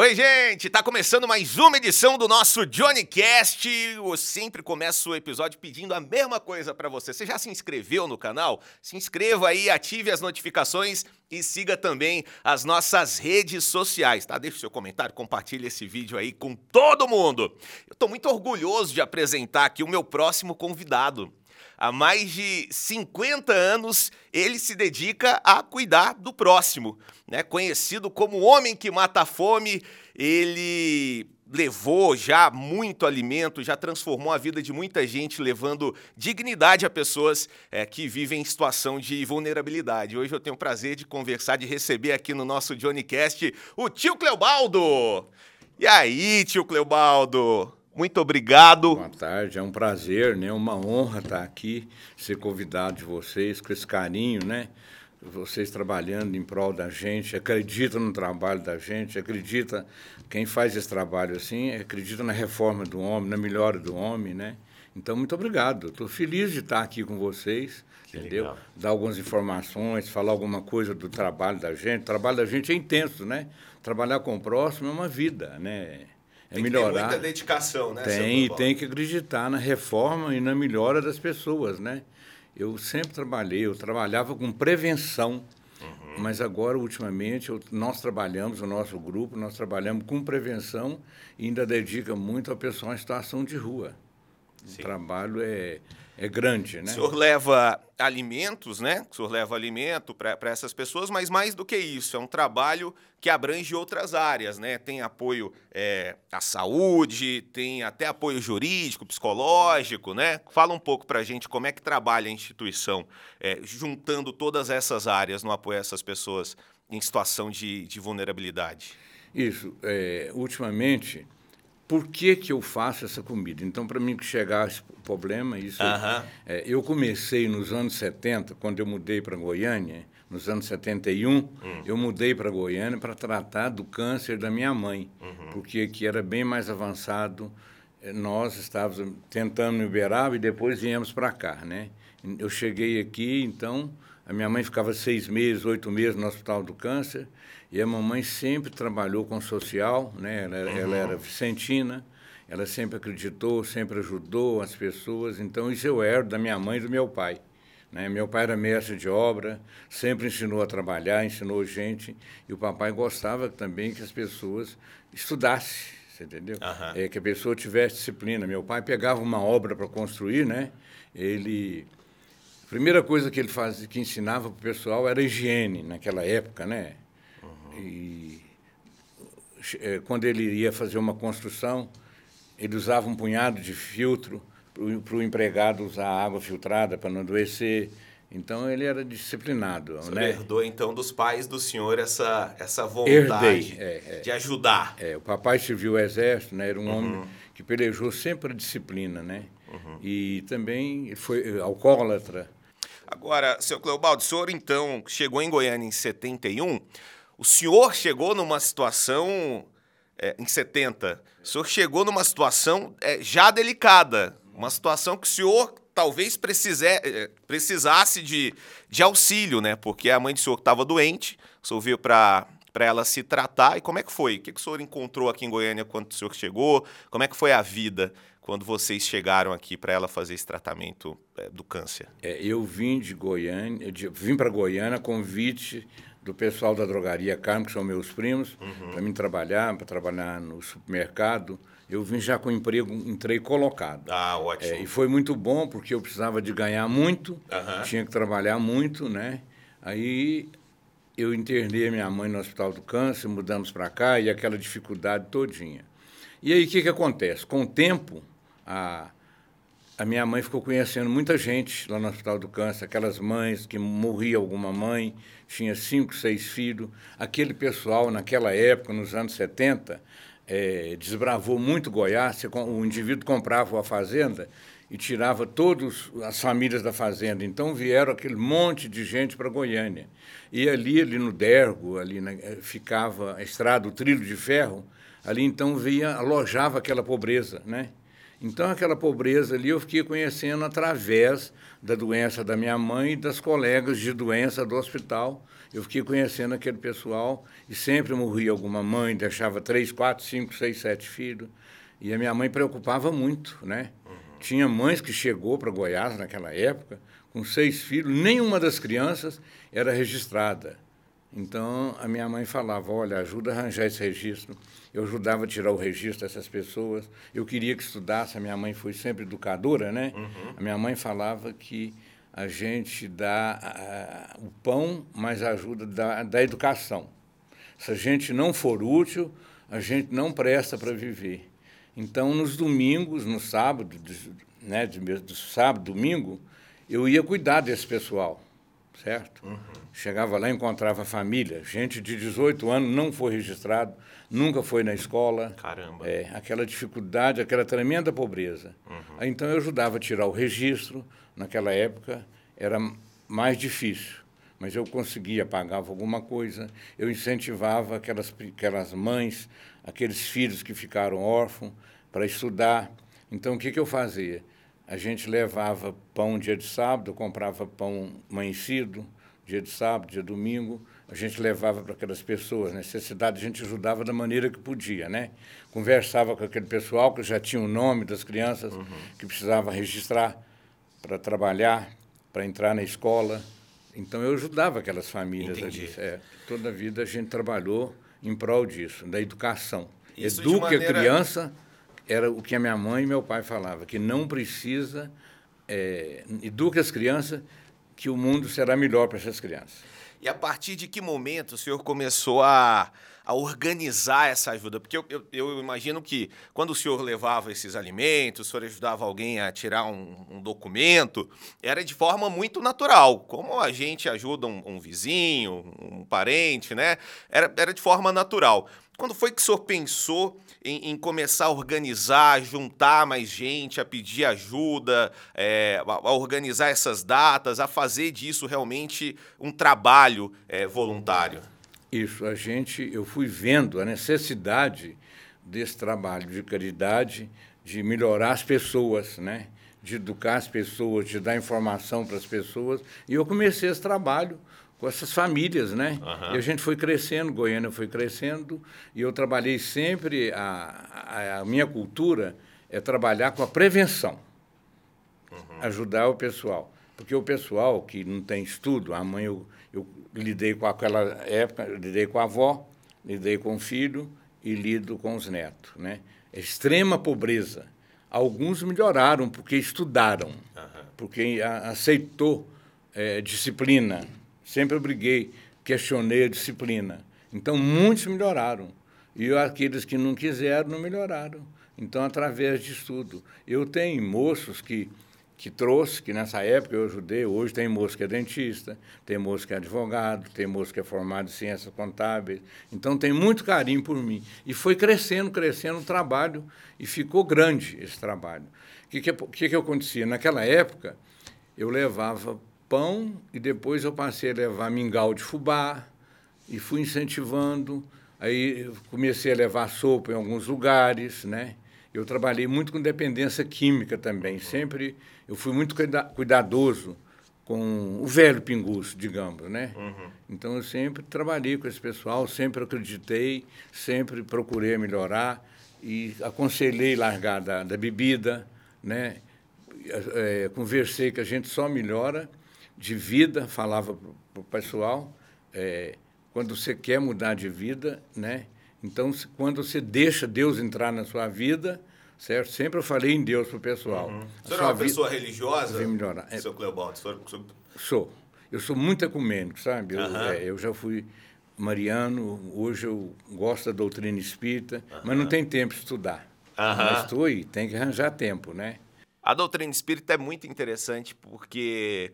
Oi, gente! Tá começando mais uma edição do nosso Johnny Cast. Eu sempre começo o episódio pedindo a mesma coisa para você. Você já se inscreveu no canal? Se inscreva aí, ative as notificações e siga também as nossas redes sociais, tá? Deixe seu comentário, compartilhe esse vídeo aí com todo mundo. Eu tô muito orgulhoso de apresentar aqui o meu próximo convidado. Há mais de 50 anos, ele se dedica a cuidar do próximo. Né? Conhecido como o homem que mata a fome, ele levou já muito alimento, já transformou a vida de muita gente, levando dignidade a pessoas é, que vivem em situação de vulnerabilidade. Hoje eu tenho o prazer de conversar, de receber aqui no nosso Johnny Cast o tio Cleobaldo. E aí, tio Cleobaldo? Muito obrigado. Boa tarde, é um prazer, né? Uma honra estar aqui, ser convidado de vocês com esse carinho, né? Vocês trabalhando em prol da gente, acredita no trabalho da gente, acredita quem faz esse trabalho assim, acredita na reforma do homem, na melhora do homem, né? Então, muito obrigado. Estou feliz de estar aqui com vocês, que entendeu? Legal. Dar algumas informações, falar alguma coisa do trabalho da gente. O trabalho da gente é intenso, né? Trabalhar com o próximo é uma vida, né? É tem melhorar. Tem muita dedicação, né? Tem, e tem que acreditar na reforma e na melhora das pessoas, né? Eu sempre trabalhei, eu trabalhava com prevenção, uhum. mas agora, ultimamente, eu, nós trabalhamos, o nosso grupo, nós trabalhamos com prevenção e ainda dedica muito a pessoa em situação de rua. Sim. O trabalho é é grande, né? O senhor leva alimentos, né? O senhor leva alimento para essas pessoas, mas mais do que isso, é um trabalho que abrange outras áreas, né? Tem apoio é, à saúde, tem até apoio jurídico, psicológico, né? Fala um pouco para a gente como é que trabalha a instituição, é, juntando todas essas áreas no apoio a essas pessoas em situação de, de vulnerabilidade. Isso. É, ultimamente, por que, que eu faço essa comida. Então, para mim que chegar esse problema, isso. Uh -huh. é, eu comecei nos anos 70, quando eu mudei para Goiânia, nos anos 71, hum. eu mudei para Goiânia para tratar do câncer da minha mãe, uhum. porque aqui era bem mais avançado. É, nós estávamos tentando em Uberaba e depois viemos para cá, né? Eu cheguei aqui, então, a minha mãe ficava seis meses, oito meses no Hospital do Câncer, e a mamãe sempre trabalhou com social, né? ela, uhum. ela era vicentina, ela sempre acreditou, sempre ajudou as pessoas. Então, isso eu herdo da minha mãe e do meu pai. Né? Meu pai era mestre de obra, sempre ensinou a trabalhar, ensinou gente, e o papai gostava também que as pessoas estudassem, você entendeu? Uhum. É, que a pessoa tivesse disciplina. Meu pai pegava uma obra para construir, né? ele primeira coisa que ele fazia, que ensinava para o pessoal era higiene naquela época, né? E é, quando ele ia fazer uma construção, ele usava um punhado de filtro para o empregado usar água filtrada para não adoecer. Então ele era disciplinado. Você né? herdou então dos pais do senhor essa, essa vontade Herdei, é, é, de ajudar. É, o papai serviu o exército, né? era um uhum. homem que pelejou sempre a disciplina, né? Uhum. E também foi alcoólatra. Agora, seu Cleobaldo, o senhor então chegou em Goiânia em 71. O senhor chegou numa situação é, em 70. O senhor chegou numa situação é, já delicada, uma situação que o senhor talvez precise, é, precisasse de, de auxílio, né? Porque a mãe do senhor estava doente, o senhor veio para para ela se tratar. E como é que foi? O que, que o senhor encontrou aqui em Goiânia quando o senhor chegou? Como é que foi a vida quando vocês chegaram aqui para ela fazer esse tratamento é, do câncer? É, eu vim de Goiânia, de, vim para Goiânia convite do pessoal da drogaria Carmo, que são meus primos, uhum. para mim trabalhar, para trabalhar no supermercado. Eu vim já com emprego, entrei colocado. Ah, ótimo. É, e foi muito bom, porque eu precisava de ganhar muito, uhum. tinha que trabalhar muito, né? Aí eu internei a minha mãe no Hospital do Câncer, mudamos para cá, e aquela dificuldade todinha. E aí, o que, que acontece? Com o tempo, a, a minha mãe ficou conhecendo muita gente lá no Hospital do Câncer, aquelas mães que morria alguma mãe, tinha cinco, seis filhos. Aquele pessoal, naquela época, nos anos 70, é, desbravou muito Goiás. O indivíduo comprava a fazenda e tirava todas as famílias da fazenda. Então vieram aquele monte de gente para Goiânia. E ali, ali no Dergo, ali na, eh, ficava a estrada, o trilho de ferro. Ali então via, alojava aquela pobreza, né? Então, aquela pobreza ali eu fiquei conhecendo através da doença da minha mãe e das colegas de doença do hospital. Eu fiquei conhecendo aquele pessoal e sempre morria alguma mãe, deixava três, quatro, cinco, seis, sete filhos. E a minha mãe preocupava muito, né? Uhum. Tinha mães que chegou para Goiás naquela época com seis filhos, nenhuma das crianças era registrada. Então, a minha mãe falava, olha, ajuda a arranjar esse registro. Eu ajudava a tirar o registro dessas pessoas. Eu queria que estudasse. A minha mãe foi sempre educadora, né? Uhum. A minha mãe falava que a gente dá a, o pão, mas ajuda da, da educação. Se a gente não for útil, a gente não presta para viver. Então, nos domingos, no sábado, né, do sábado, domingo, eu ia cuidar desse pessoal, certo? Uhum. Chegava lá, encontrava família, gente de 18 anos não foi registrado, nunca foi na escola. Caramba. É, aquela dificuldade, aquela tremenda pobreza. Uhum. Então eu ajudava a tirar o registro, naquela época era mais difícil, mas eu conseguia, pagava alguma coisa, eu incentivava aquelas, aquelas mães, aqueles filhos que ficaram órfãos para estudar. Então o que, que eu fazia? A gente levava pão dia de sábado, comprava pão amanhecido, dia de sábado, dia de domingo, a gente levava para aquelas pessoas, necessidade, a gente ajudava da maneira que podia, né? Conversava com aquele pessoal que já tinha o nome das crianças uhum. que precisava registrar para trabalhar, para entrar na escola. Então eu ajudava aquelas famílias Entendi. ali. É, toda a vida a gente trabalhou em prol disso, da educação. Isso Eduque maneira... a criança era o que a minha mãe e meu pai falavam, que não precisa, é, eduque as crianças, que o mundo será melhor para essas crianças. E a partir de que momento o senhor começou a, a organizar essa ajuda? Porque eu, eu, eu, imagino que quando o senhor levava esses alimentos, o senhor ajudava alguém a tirar um, um documento, era de forma muito natural, como a gente ajuda um, um vizinho, um parente, né? Era, era de forma natural. Quando foi que o senhor pensou em, em começar a organizar, juntar mais gente, a pedir ajuda, é, a, a, organizar essas datas, a fazer disso realmente um trabalho é, voluntário? Isso, a gente, eu fui vendo a necessidade desse trabalho de caridade, de melhorar as pessoas, né? de educar as pessoas, de dar informação para as pessoas, e eu comecei esse trabalho com essas famílias, né? Uhum. E a gente foi crescendo, Goiânia foi crescendo, e eu trabalhei sempre, a, a, minha cultura é trabalhar com a prevenção, uhum. ajudar o pessoal. Porque o pessoal que não tem estudo, a mãe, eu, eu lidei com aquela época, lidei com a avó, lidei com o filho e lido com os netos, né? Extrema pobreza. Alguns melhoraram porque estudaram, uhum. porque aceitou é, disciplina, Sempre obriguei, questionei a disciplina. Então, muitos melhoraram. E aqueles que não quiseram, não melhoraram. Então, através de estudo. Eu tenho moços que, que trouxe, que nessa época eu ajudei, hoje tem moço que é dentista, tem moço que é advogado, tem moço que é formado em ciências contábeis. Então, tem muito carinho por mim. E foi crescendo, crescendo o trabalho, e ficou grande esse trabalho. O que, que, que, que acontecia? Naquela época, eu levava pão e depois eu passei a levar mingau de fubá e fui incentivando. Aí comecei a levar sopa em alguns lugares, né? Eu trabalhei muito com dependência química também. Sempre eu fui muito cuidadoso com o velho pinguço, digamos, né? Uhum. Então eu sempre trabalhei com esse pessoal, sempre acreditei, sempre procurei melhorar e aconselhei largar da, da bebida, né? É, conversei que a gente só melhora de vida, falava para o pessoal, é, quando você quer mudar de vida, né? Então, quando você deixa Deus entrar na sua vida, certo? Sempre eu falei em Deus para o pessoal. Uhum. O senhor é uma pessoa religiosa, vem melhorar. É, seu Cleobaldo? Senhor... Sou. Eu sou muito ecumênico, sabe? Eu, uhum. é, eu já fui mariano, hoje eu gosto da doutrina espírita, uhum. mas não tem tempo de estudar. Mas estou aí, tem que arranjar tempo, né? A doutrina espírita é muito interessante porque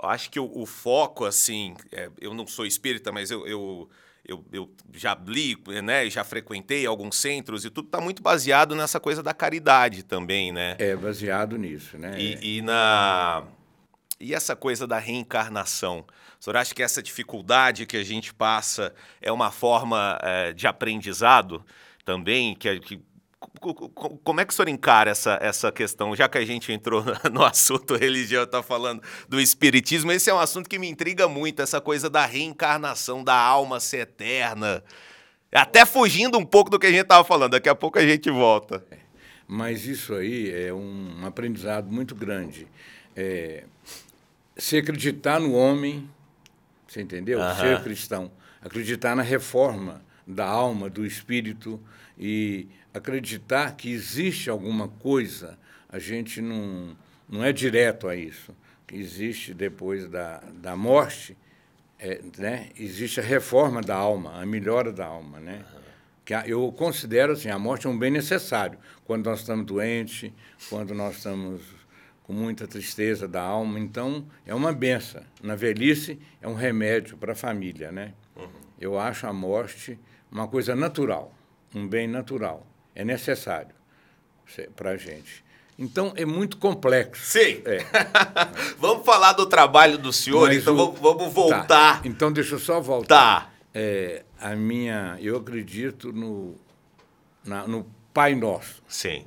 eu acho que o, o foco, assim, é, eu não sou espírita, mas eu, eu, eu, eu, já li, né, já frequentei alguns centros e tudo está muito baseado nessa coisa da caridade também, né? É, baseado nisso, né? E, e na... E essa coisa da reencarnação? O senhor acha que essa dificuldade que a gente passa é uma forma é, de aprendizado também, que, que como é que o senhor encara essa, essa questão? Já que a gente entrou no assunto religião, está falando do espiritismo, esse é um assunto que me intriga muito, essa coisa da reencarnação, da alma ser eterna. Até fugindo um pouco do que a gente estava falando, daqui a pouco a gente volta. É, mas isso aí é um aprendizado muito grande. É, se acreditar no homem, você entendeu? Ser cristão. Acreditar na reforma da alma, do espírito e acreditar que existe alguma coisa, a gente não, não é direto a isso, que existe depois da, da morte, é, né? existe a reforma da alma, a melhora da alma. Né? Que eu considero assim, a morte é um bem necessário. Quando nós estamos doentes, quando nós estamos com muita tristeza da alma, então é uma benção. Na velhice é um remédio para a família. Né? Uhum. Eu acho a morte uma coisa natural, um bem natural é necessário para a gente. Então é muito complexo. Sim. É. vamos falar do trabalho do senhor, Mas então o... vamos voltar. Tá. Então deixa eu só voltar. Tá. É, a minha, eu acredito no, na, no Pai Nosso. Sim.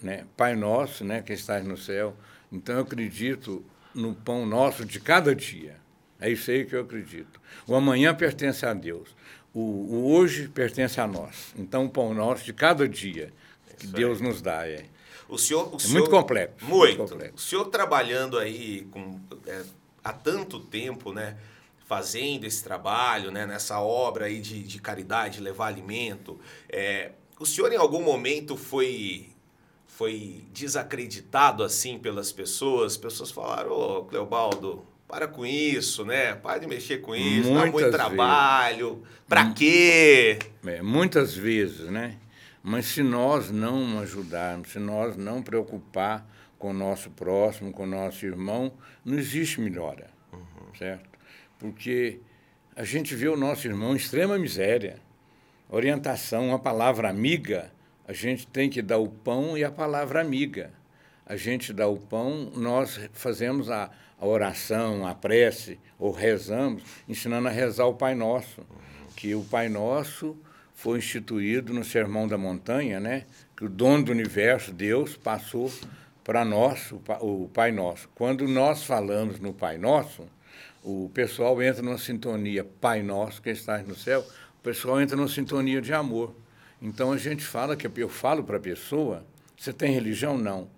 Né? Pai Nosso, né, que está no céu. Então eu acredito no pão nosso de cada dia. É isso aí que eu acredito. O amanhã pertence a Deus o, o, hoje pertence a nós. Então, o pão nosso de cada dia que Isso Deus aí. nos dá. É, o senhor, o é senhor, muito complexo. Muito. muito complexo. O senhor trabalhando aí com, é, há tanto tempo, né? Fazendo esse trabalho, né, nessa obra aí de, de caridade, levar alimento. É, o senhor, em algum momento, foi foi desacreditado assim pelas pessoas? Pessoas falaram, ô, oh, Cleobaldo, para com isso, né? Para de mexer com isso, muitas dá muito trabalho. Para quê? É, muitas vezes, né? Mas se nós não ajudarmos, se nós não preocupar com o nosso próximo, com o nosso irmão, não existe melhora, uhum. certo? Porque a gente vê o nosso irmão em extrema miséria. Orientação, uma palavra amiga, a gente tem que dar o pão e a palavra amiga. A gente dá o pão, nós fazemos a, a oração, a prece, ou rezamos, ensinando a rezar o Pai Nosso, que o Pai Nosso foi instituído no Sermão da Montanha, né? que o dono do universo, Deus, passou para nós, o Pai Nosso. Quando nós falamos no Pai Nosso, o pessoal entra numa sintonia Pai Nosso, que está no céu, o pessoal entra numa sintonia de amor. Então a gente fala que eu falo para a pessoa, você tem religião? Não.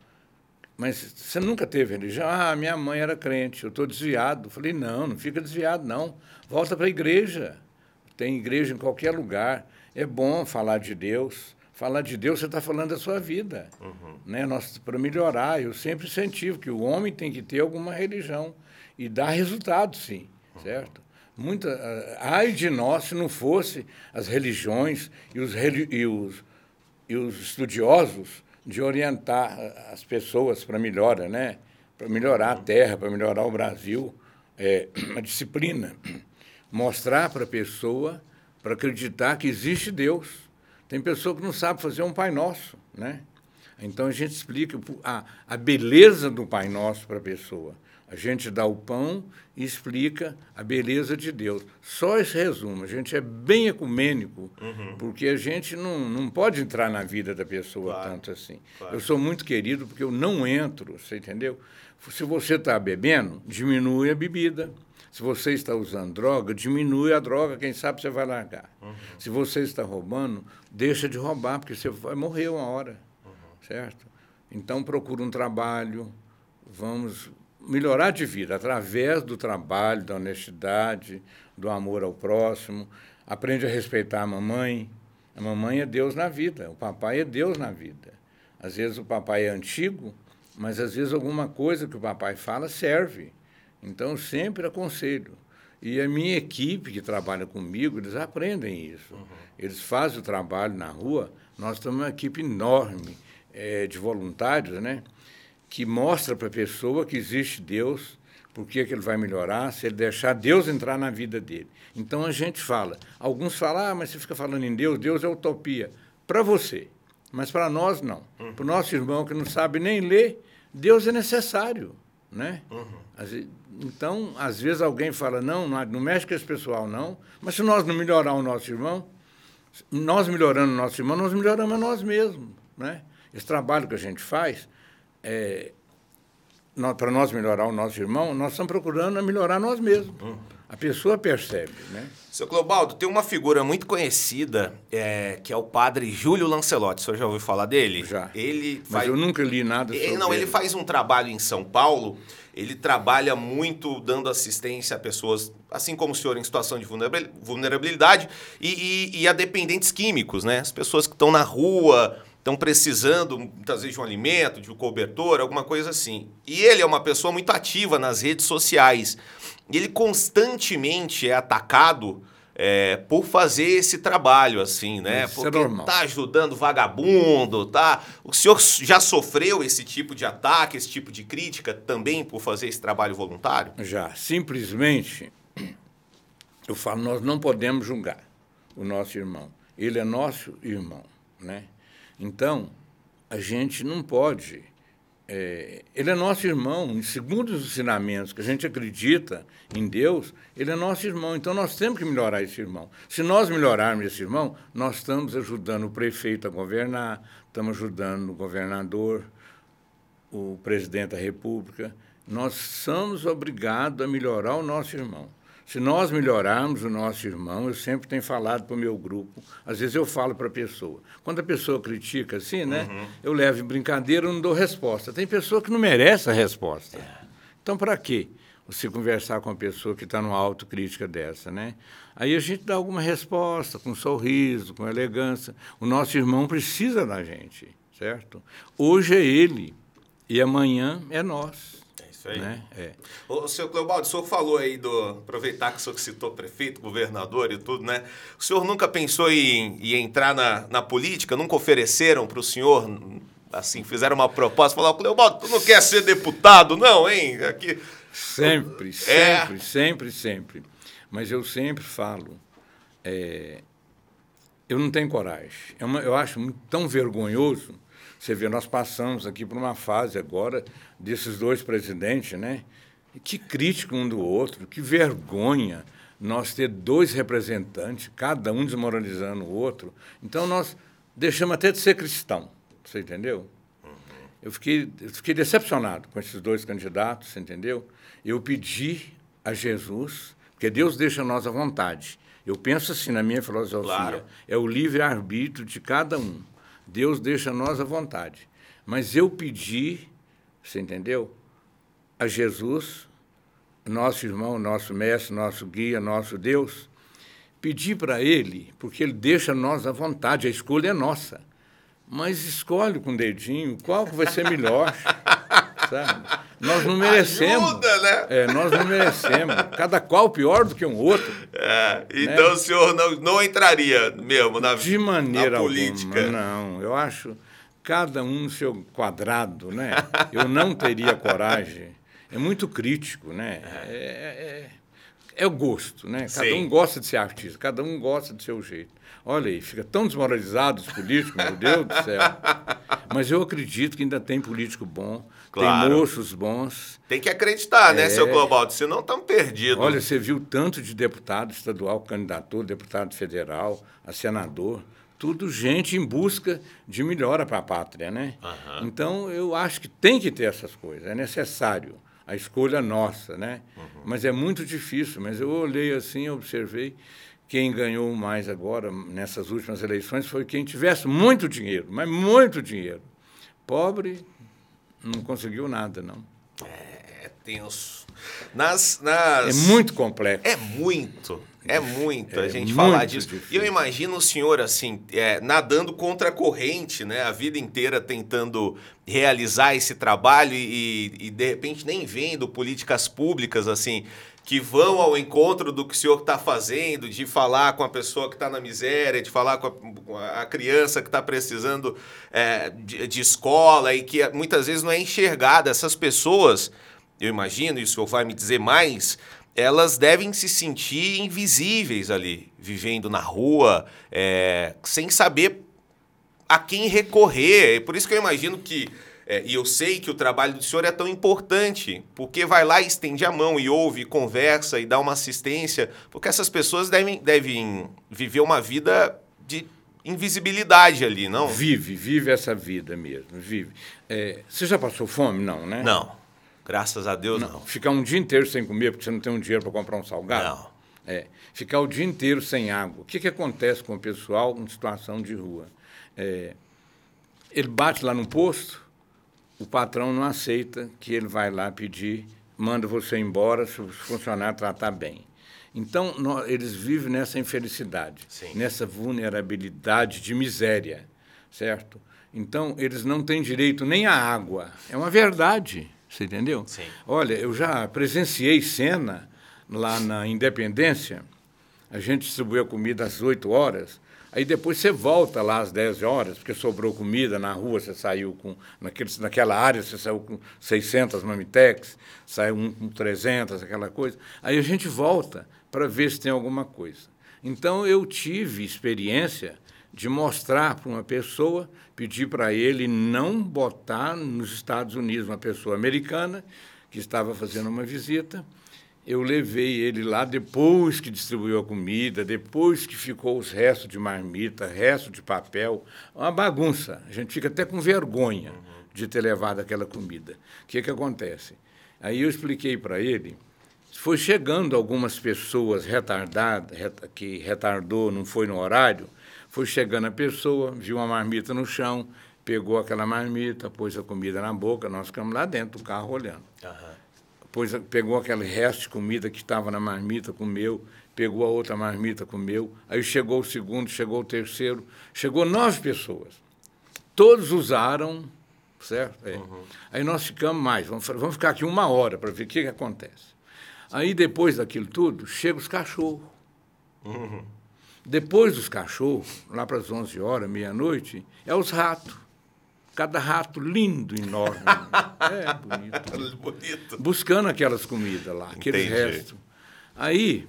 Mas você nunca teve religião? Ah, minha mãe era crente, eu estou desviado. Eu falei, não, não fica desviado, não. Volta para a igreja. Tem igreja em qualquer lugar. É bom falar de Deus. Falar de Deus, você está falando da sua vida. Uhum. Né? Para melhorar, eu sempre incentivo que o homem tem que ter alguma religião. E dá resultado, sim, uhum. certo? Muita, ai de nós se não fosse as religiões e os, e os, e os estudiosos de orientar as pessoas para melhora, né? Para melhorar a terra, para melhorar o Brasil, é, a disciplina, mostrar para a pessoa para acreditar que existe Deus. Tem pessoa que não sabe fazer um Pai Nosso, né? Então a gente explica a, a beleza do Pai Nosso para a pessoa. A gente dá o pão e explica a beleza de Deus. Só esse resumo. A gente é bem ecumênico, uhum. porque a gente não, não pode entrar na vida da pessoa claro. tanto assim. Claro. Eu sou muito querido porque eu não entro, você entendeu? Se você está bebendo, diminui a bebida. Se você está usando droga, diminui a droga, quem sabe você vai largar. Uhum. Se você está roubando, deixa de roubar, porque você vai morrer uma hora, uhum. certo? Então procura um trabalho, vamos melhorar de vida através do trabalho, da honestidade, do amor ao próximo. Aprende a respeitar a mamãe. A mamãe é Deus na vida, o papai é Deus na vida. Às vezes o papai é antigo, mas às vezes alguma coisa que o papai fala serve. Então, sempre aconselho. E a minha equipe que trabalha comigo, eles aprendem isso. Uhum. Eles fazem o trabalho na rua. Nós temos uma equipe enorme é, de voluntários, né? Que mostra para a pessoa que existe Deus, por que ele vai melhorar, se ele deixar Deus entrar na vida dele. Então a gente fala. Alguns falam, ah, mas você fica falando em Deus, Deus é utopia. Para você, mas para nós não. Uhum. Para o nosso irmão que não sabe nem ler, Deus é necessário. Né? Uhum. Então, às vezes alguém fala, não, não mexe com esse pessoal, não. Mas se nós não melhorar o nosso irmão, nós melhorando o nosso irmão, nós melhoramos a nós mesmos. Né? Esse trabalho que a gente faz, é, para nós melhorar o nosso irmão, nós estamos procurando melhorar nós mesmos. Hum. A pessoa percebe, né? Seu Clobaldo, tem uma figura muito conhecida, é, que é o padre Júlio Lancelotti. O senhor já ouviu falar dele? Já. Ele Mas faz... eu nunca li nada sobre ele. Não, ele faz um trabalho em São Paulo. Ele trabalha muito dando assistência a pessoas, assim como o senhor, em situação de vulnerabilidade e, e, e a dependentes químicos, né? As pessoas que estão na rua, estão precisando, muitas vezes, de um alimento, de um cobertor, alguma coisa assim. E ele é uma pessoa muito ativa nas redes sociais. E ele constantemente é atacado é, por fazer esse trabalho, assim, né? Isso é Porque é tá ajudando vagabundo, tá? O senhor já sofreu esse tipo de ataque, esse tipo de crítica também por fazer esse trabalho voluntário? Já. Simplesmente, eu falo, nós não podemos julgar o nosso irmão. Ele é nosso irmão, né? Então, a gente não pode. É, ele é nosso irmão, segundo os ensinamentos que a gente acredita em Deus, ele é nosso irmão. Então, nós temos que melhorar esse irmão. Se nós melhorarmos esse irmão, nós estamos ajudando o prefeito a governar, estamos ajudando o governador, o presidente da República. Nós somos obrigados a melhorar o nosso irmão. Se nós melhorarmos o nosso irmão, eu sempre tenho falado para o meu grupo, às vezes eu falo para a pessoa. Quando a pessoa critica assim, né, uhum. eu levo em brincadeira e não dou resposta. Tem pessoa que não merece a resposta. É. Então, para quê? Você conversar com uma pessoa que está numa autocrítica dessa, né? Aí a gente dá alguma resposta, com um sorriso, com elegância. O nosso irmão precisa da gente, certo? Hoje é ele e amanhã é nós. Isso aí. Né? É. O senhor Cleobaldo, o senhor falou aí do. Aproveitar que o senhor citou prefeito, governador e tudo, né? O senhor nunca pensou em, em entrar na, na política? Nunca ofereceram para o senhor, assim, fizeram uma proposta, falaram, Cleobaldo, tu não quer ser deputado, não, hein? Aqui. Sempre, sempre, é. sempre, sempre. Mas eu sempre falo. É, eu não tenho coragem. É uma, eu acho tão vergonhoso você vê, nós passamos aqui por uma fase agora desses dois presidentes, né? Que crítico um do outro, que vergonha nós ter dois representantes, cada um desmoralizando o outro. Então nós deixamos até de ser cristão, você entendeu? Eu fiquei, eu fiquei decepcionado com esses dois candidatos, você entendeu? Eu pedi a Jesus, porque Deus deixa nós à vontade. Eu penso assim na minha filosofia, claro. é o livre-arbítrio de cada um. Deus deixa nós à vontade. Mas eu pedi, você entendeu? A Jesus, nosso irmão, nosso mestre, nosso guia, nosso Deus, pedi para Ele, porque Ele deixa nós à vontade, a escolha é nossa. Mas escolhe com o dedinho qual vai ser melhor. sabe? Nós não merecemos. Ajuda, né? É, nós não merecemos. Cada qual pior do que um outro. É, então né? o senhor não, não entraria mesmo na, De maneira na política? Alguma, não, eu acho cada um no seu quadrado, né? Eu não teria coragem. É muito crítico, né? É, é, é, é o gosto, né? Cada Sim. um gosta de ser artista, cada um gosta do seu jeito. Olha aí, fica tão desmoralizado os políticos, meu Deus do céu. Mas eu acredito que ainda tem político bom, claro. tem moços bons. Tem que acreditar, né, é... né, seu Globaldo? Senão estamos perdidos. Olha, você viu tanto de deputado estadual, candidato, deputado federal, a senador tudo gente em busca de melhora para a pátria, né? Uhum. Então, eu acho que tem que ter essas coisas, é necessário. A escolha é nossa, né? Uhum. Mas é muito difícil. Mas eu olhei assim, observei quem ganhou mais agora, nessas últimas eleições, foi quem tivesse muito dinheiro, mas muito dinheiro. Pobre não conseguiu nada, não. É, é tenso. Nas, nas... É muito complexo. É muito. É muito é a gente falar disso. Difícil. E eu imagino o senhor, assim, é, nadando contra a corrente, né? A vida inteira tentando realizar esse trabalho e, e, de repente, nem vendo políticas públicas, assim, que vão ao encontro do que o senhor está fazendo, de falar com a pessoa que está na miséria, de falar com a, a criança que está precisando é, de, de, escola e que muitas vezes não é enxergada. Essas pessoas, eu imagino, e o senhor vai me dizer mais, elas devem se sentir invisíveis ali, vivendo na rua, é, sem saber a quem recorrer. É por isso que eu imagino que é, e eu sei que o trabalho do senhor é tão importante, porque vai lá e estende a mão e ouve, conversa e dá uma assistência, porque essas pessoas devem, devem viver uma vida de invisibilidade ali, não? Vive, vive essa vida mesmo, vive. É, você já passou fome? Não, né? Não. Graças a Deus, não. não. Ficar um dia inteiro sem comer porque você não tem um dinheiro para comprar um salgado? Não. É. Ficar o dia inteiro sem água. O que, que acontece com o pessoal em situação de rua? É, ele bate lá no posto, o patrão não aceita que ele vai lá pedir, manda você embora se o funcionário tratar bem. Então, nós, eles vivem nessa infelicidade, Sim. nessa vulnerabilidade de miséria, certo? Então, eles não têm direito nem à água. É uma verdade, você entendeu? Sim. Olha, eu já presenciei cena lá na Independência, a gente distribuiu a comida às 8 horas, aí depois você volta lá às 10 horas, porque sobrou comida na rua, você saiu com, naquele, naquela área, você saiu com 600 mamitex, saiu um com 300, aquela coisa. Aí a gente volta para ver se tem alguma coisa. Então eu tive experiência de mostrar para uma pessoa, pedir para ele não botar nos Estados Unidos uma pessoa americana que estava fazendo uma visita. Eu levei ele lá depois que distribuiu a comida, depois que ficou os restos de marmita, resto de papel, uma bagunça. A gente fica até com vergonha de ter levado aquela comida. O que, que acontece? Aí eu expliquei para ele foi chegando algumas pessoas retardadas, que retardou, não foi no horário, foi chegando a pessoa, viu uma marmita no chão, pegou aquela marmita, pôs a comida na boca, nós ficamos lá dentro do carro olhando. Uhum. Pôs, pegou aquele resto de comida que estava na marmita, comeu, pegou a outra marmita, comeu. Aí chegou o segundo, chegou o terceiro, chegou nove pessoas. Todos usaram, certo? É. Uhum. Aí nós ficamos mais, vamos, vamos ficar aqui uma hora para ver o que, que acontece. Aí, depois daquilo tudo, chegam os cachorros. Uhum. Depois dos cachorros, lá para as 11 horas, meia-noite, é os ratos. Cada rato lindo, enorme. é, bonito. bonito. Buscando aquelas comidas lá, aqueles Entendi. restos. Aí,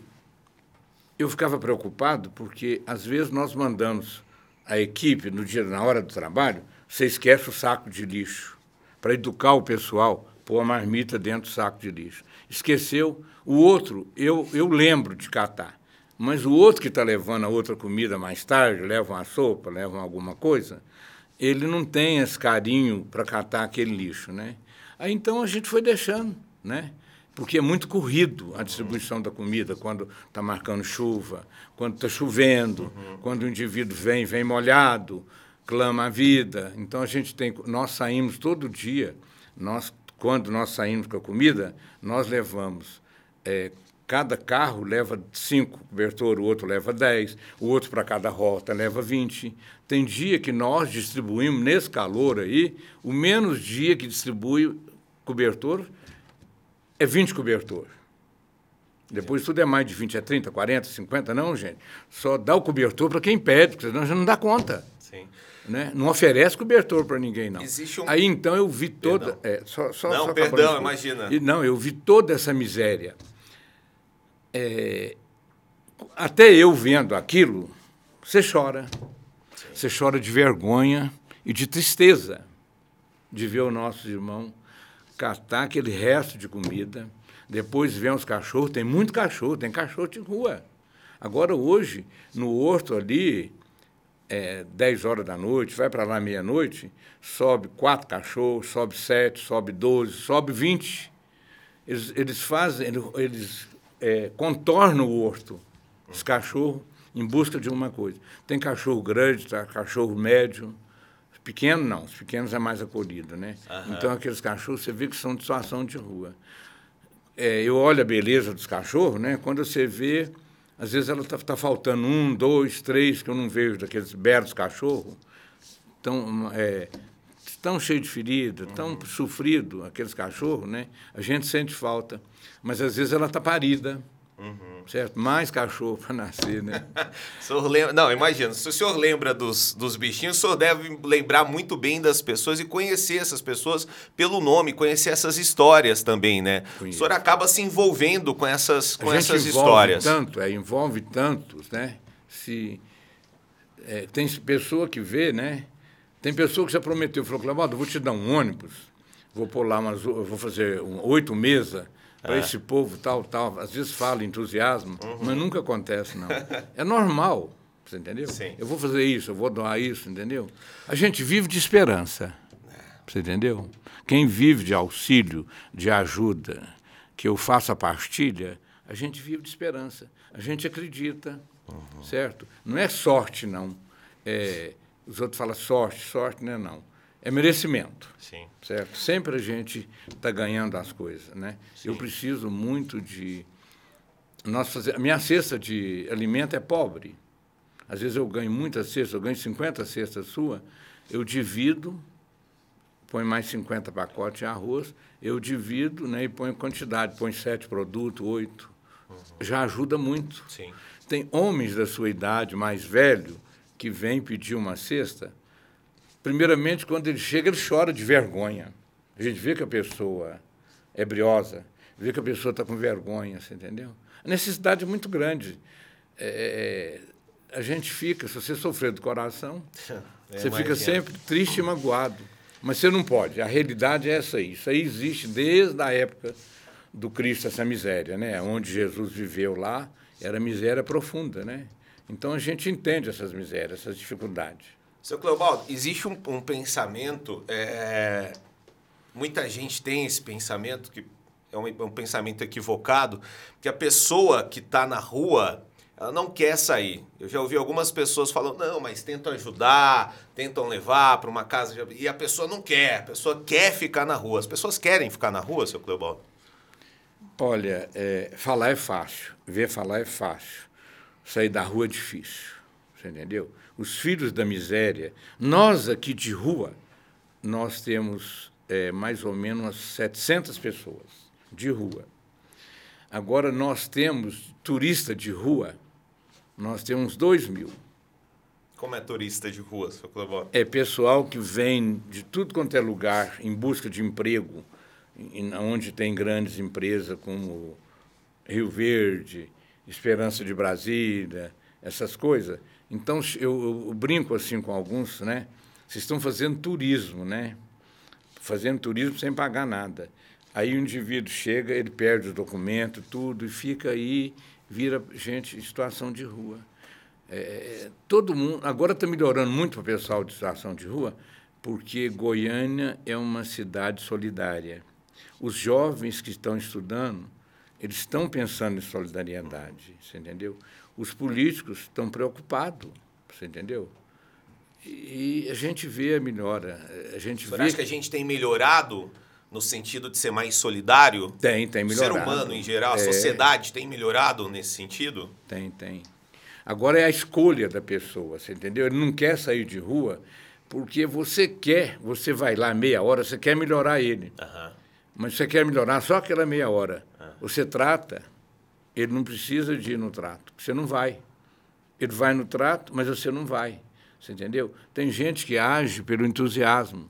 eu ficava preocupado, porque às vezes nós mandamos a equipe, no dia, na hora do trabalho, você esquece o saco de lixo, para educar o pessoal, pôr a marmita dentro do saco de lixo esqueceu. O outro, eu, eu lembro de catar. Mas o outro que está levando a outra comida mais tarde, leva uma sopa, leva alguma coisa, ele não tem esse carinho para catar aquele lixo, né? Aí então a gente foi deixando, né? Porque é muito corrido a distribuição da comida quando está marcando chuva, quando está chovendo, uhum. quando o indivíduo vem, vem molhado, clama a vida. Então a gente tem, nós saímos todo dia, nós quando nós saímos com a comida, nós levamos. É, cada carro leva cinco cobertor, o outro leva dez, o outro para cada rota leva vinte. Tem dia que nós distribuímos, nesse calor aí, o menos dia que distribui cobertor é 20 cobertor. Depois tudo é mais de 20, é 30, 40, 50, não, gente. Só dá o cobertor para quem pede, porque senão já não dá conta. Sim. Né? Não oferece cobertor para ninguém, não. Existe um... Aí então eu vi toda. É, só, só, não, só perdão, imagina. E, não, eu vi toda essa miséria. É, até eu vendo aquilo, você chora. Você chora de vergonha e de tristeza de ver o nosso irmão catar aquele resto de comida. Depois vem os cachorros, tem muito cachorro, tem cachorro de rua. Agora, hoje, no horto ali, é, 10 horas da noite, vai para lá meia-noite, sobe quatro cachorros, sobe sete, sobe 12, sobe 20. Eles, eles fazem, eles é, contornam o horto, os cachorros, em busca de uma coisa. Tem cachorro grande, tá, cachorro médio, pequeno não, os pequenos é mais acolhido, né? Uhum. Então aqueles cachorros você vê que são de situação de rua. É, eu olho a beleza dos cachorros, né? Quando você vê às vezes ela está tá faltando um, dois, três, que eu não vejo daqueles belos cachorros. Tão, é, tão cheio de ferida, tão uhum. sofrido, aqueles cachorros, né? A gente sente falta. Mas às vezes ela está parida. Uhum. Certo? Mais cachorro para nascer, né? lembra... Não, imagina, se o senhor lembra dos, dos bichinhos, o senhor deve lembrar muito bem das pessoas e conhecer essas pessoas pelo nome, conhecer essas histórias também, né? Conheço. O senhor acaba se envolvendo com essas, com essas histórias. Tanto, é, envolve tantos, né? Se, é, tem pessoa que vê, né? Tem pessoa que já prometeu, falou, Cláudio, vou te dar um ônibus, vou pôr lá umas, vou fazer um, oito mesas para é. esse povo tal, tal. Às vezes fala entusiasmo, uhum. mas nunca acontece, não. É normal. Você entendeu? Sim. Eu vou fazer isso, eu vou doar isso, entendeu? A gente vive de esperança. Você entendeu? Quem vive de auxílio, de ajuda, que eu faço a partilha, a gente vive de esperança. A gente acredita, uhum. certo? Não é sorte, não. É, os outros falam sorte, sorte não é não. É merecimento. Sim. Certo? Sempre a gente está ganhando as coisas, né? Sim. Eu preciso muito de nós fazer, a minha cesta de alimento é pobre. Às vezes eu ganho muitas cestas, eu ganho 50 cestas sua, eu divido, põe mais 50 pacotes de arroz, eu divido né, e ponho quantidade, põe sete produtos, oito. Uhum. Já ajuda muito. Sim. Tem homens da sua idade, mais velho, que vêm pedir uma cesta. Primeiramente, quando ele chega, ele chora de vergonha. A gente vê que a pessoa é briosa, vê que a pessoa está com vergonha, você entendeu? A necessidade é muito grande. É, é, a gente fica, se você sofrer do coração, é, você fica sempre triste e magoado. Mas você não pode. A realidade é essa aí. Isso aí existe desde a época do Cristo, essa miséria, né? Onde Jesus viveu lá, era miséria profunda, né? Então a gente entende essas misérias, essas dificuldades. Seu Cleobaldo, existe um, um pensamento, é, muita gente tem esse pensamento que é um, um pensamento equivocado, que a pessoa que está na rua, ela não quer sair. Eu já ouvi algumas pessoas falando, não, mas tentam ajudar, tentam levar para uma casa, de... e a pessoa não quer, a pessoa quer ficar na rua. As pessoas querem ficar na rua, seu Cleobaldo? Olha, é, falar é fácil, ver falar é fácil, sair da rua é difícil, você entendeu? Os filhos da miséria, nós aqui de rua, nós temos é, mais ou menos umas 700 pessoas de rua. Agora nós temos turista de rua, nós temos dois mil. Como é turista de rua, seu Clebão? É pessoal que vem de tudo quanto é lugar em busca de emprego, onde tem grandes empresas como Rio Verde, Esperança de Brasília, essas coisas. Então eu, eu brinco assim com alguns, né? Vocês estão fazendo turismo, né? Fazendo turismo sem pagar nada. Aí o indivíduo chega, ele perde o documento, tudo, e fica aí, vira gente em situação de rua. É, todo mundo. Agora está melhorando muito para o pessoal de situação de rua, porque Goiânia é uma cidade solidária. Os jovens que estão estudando, eles estão pensando em solidariedade, você entendeu? Os políticos estão preocupados, você entendeu? E a gente vê a melhora. A gente Você vê... acha que a gente tem melhorado no sentido de ser mais solidário? Tem, tem melhorado. O ser humano, em geral, a é... sociedade tem melhorado nesse sentido? Tem, tem. Agora é a escolha da pessoa, você entendeu? Ele não quer sair de rua porque você quer, você vai lá meia hora, você quer melhorar ele. Uhum. Mas você quer melhorar só aquela meia hora. Uhum. Você trata, ele não precisa de ir no trato, você não vai. Ele vai no trato, mas você não vai. Você entendeu? Tem gente que age pelo entusiasmo.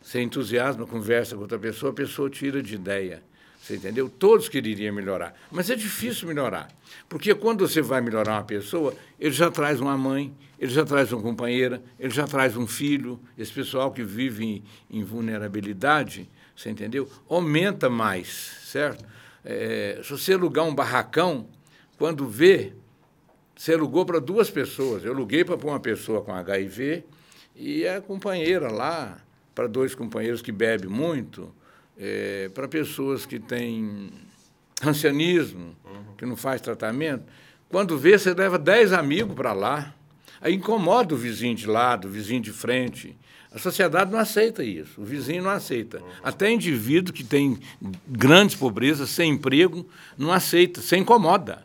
Você entusiasma, conversa com outra pessoa, a pessoa tira de ideia. Você entendeu? Todos queriam melhorar. Mas é difícil melhorar. Porque quando você vai melhorar uma pessoa, ele já traz uma mãe, ele já traz uma companheira, ele já traz um filho. Esse pessoal que vive em, em vulnerabilidade, você entendeu? Aumenta mais, certo? É, se você alugar um barracão, quando vê, você alugou para duas pessoas. Eu aluguei para uma pessoa com HIV e a companheira lá para dois companheiros que bebem muito, é, para pessoas que têm ancianismo, que não faz tratamento. Quando vê, você leva dez amigos para lá. Aí incomoda o vizinho de lado, o vizinho de frente. A sociedade não aceita isso, o vizinho não aceita. Até indivíduo que tem grandes pobrezas, sem emprego, não aceita, se incomoda.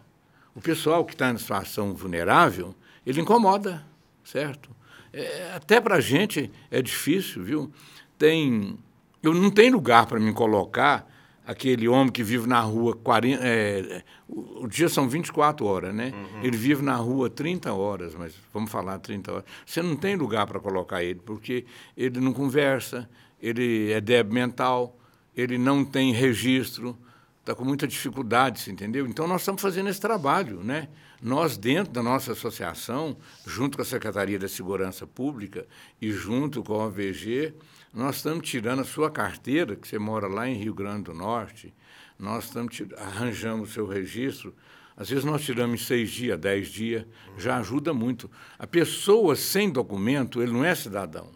O pessoal que está em situação vulnerável, ele incomoda, certo? É, até para a gente é difícil, viu? Tem, eu não tenho lugar para me colocar aquele homem que vive na rua 40, é, o, o dia são 24 horas, né? Uhum. Ele vive na rua 30 horas, mas vamos falar 30 horas. Você não tem lugar para colocar ele, porque ele não conversa, ele é débil mental, ele não tem registro, está com muita dificuldade, entendeu? Então nós estamos fazendo esse trabalho, né? Nós, dentro da nossa associação, junto com a Secretaria da Segurança Pública e junto com a OVG, nós estamos tirando a sua carteira, que você mora lá em Rio Grande do Norte, nós estamos, arranjamos o seu registro. Às vezes nós tiramos em seis dias, dez dias, já ajuda muito. A pessoa sem documento, ele não é cidadão.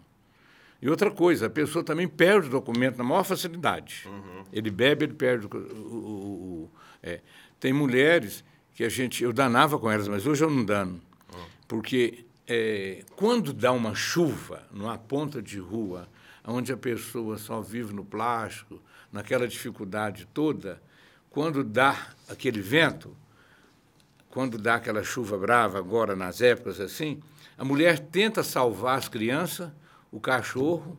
E outra coisa, a pessoa também perde o documento na maior facilidade. Uhum. Ele bebe, ele perde o. o, o, o é. Tem mulheres que a gente. Eu danava com elas, mas hoje eu não dano. Uhum. Porque é, quando dá uma chuva numa ponta de rua, onde a pessoa só vive no plástico, naquela dificuldade toda, quando dá aquele vento, quando dá aquela chuva brava agora nas épocas assim, a mulher tenta salvar as crianças, o cachorro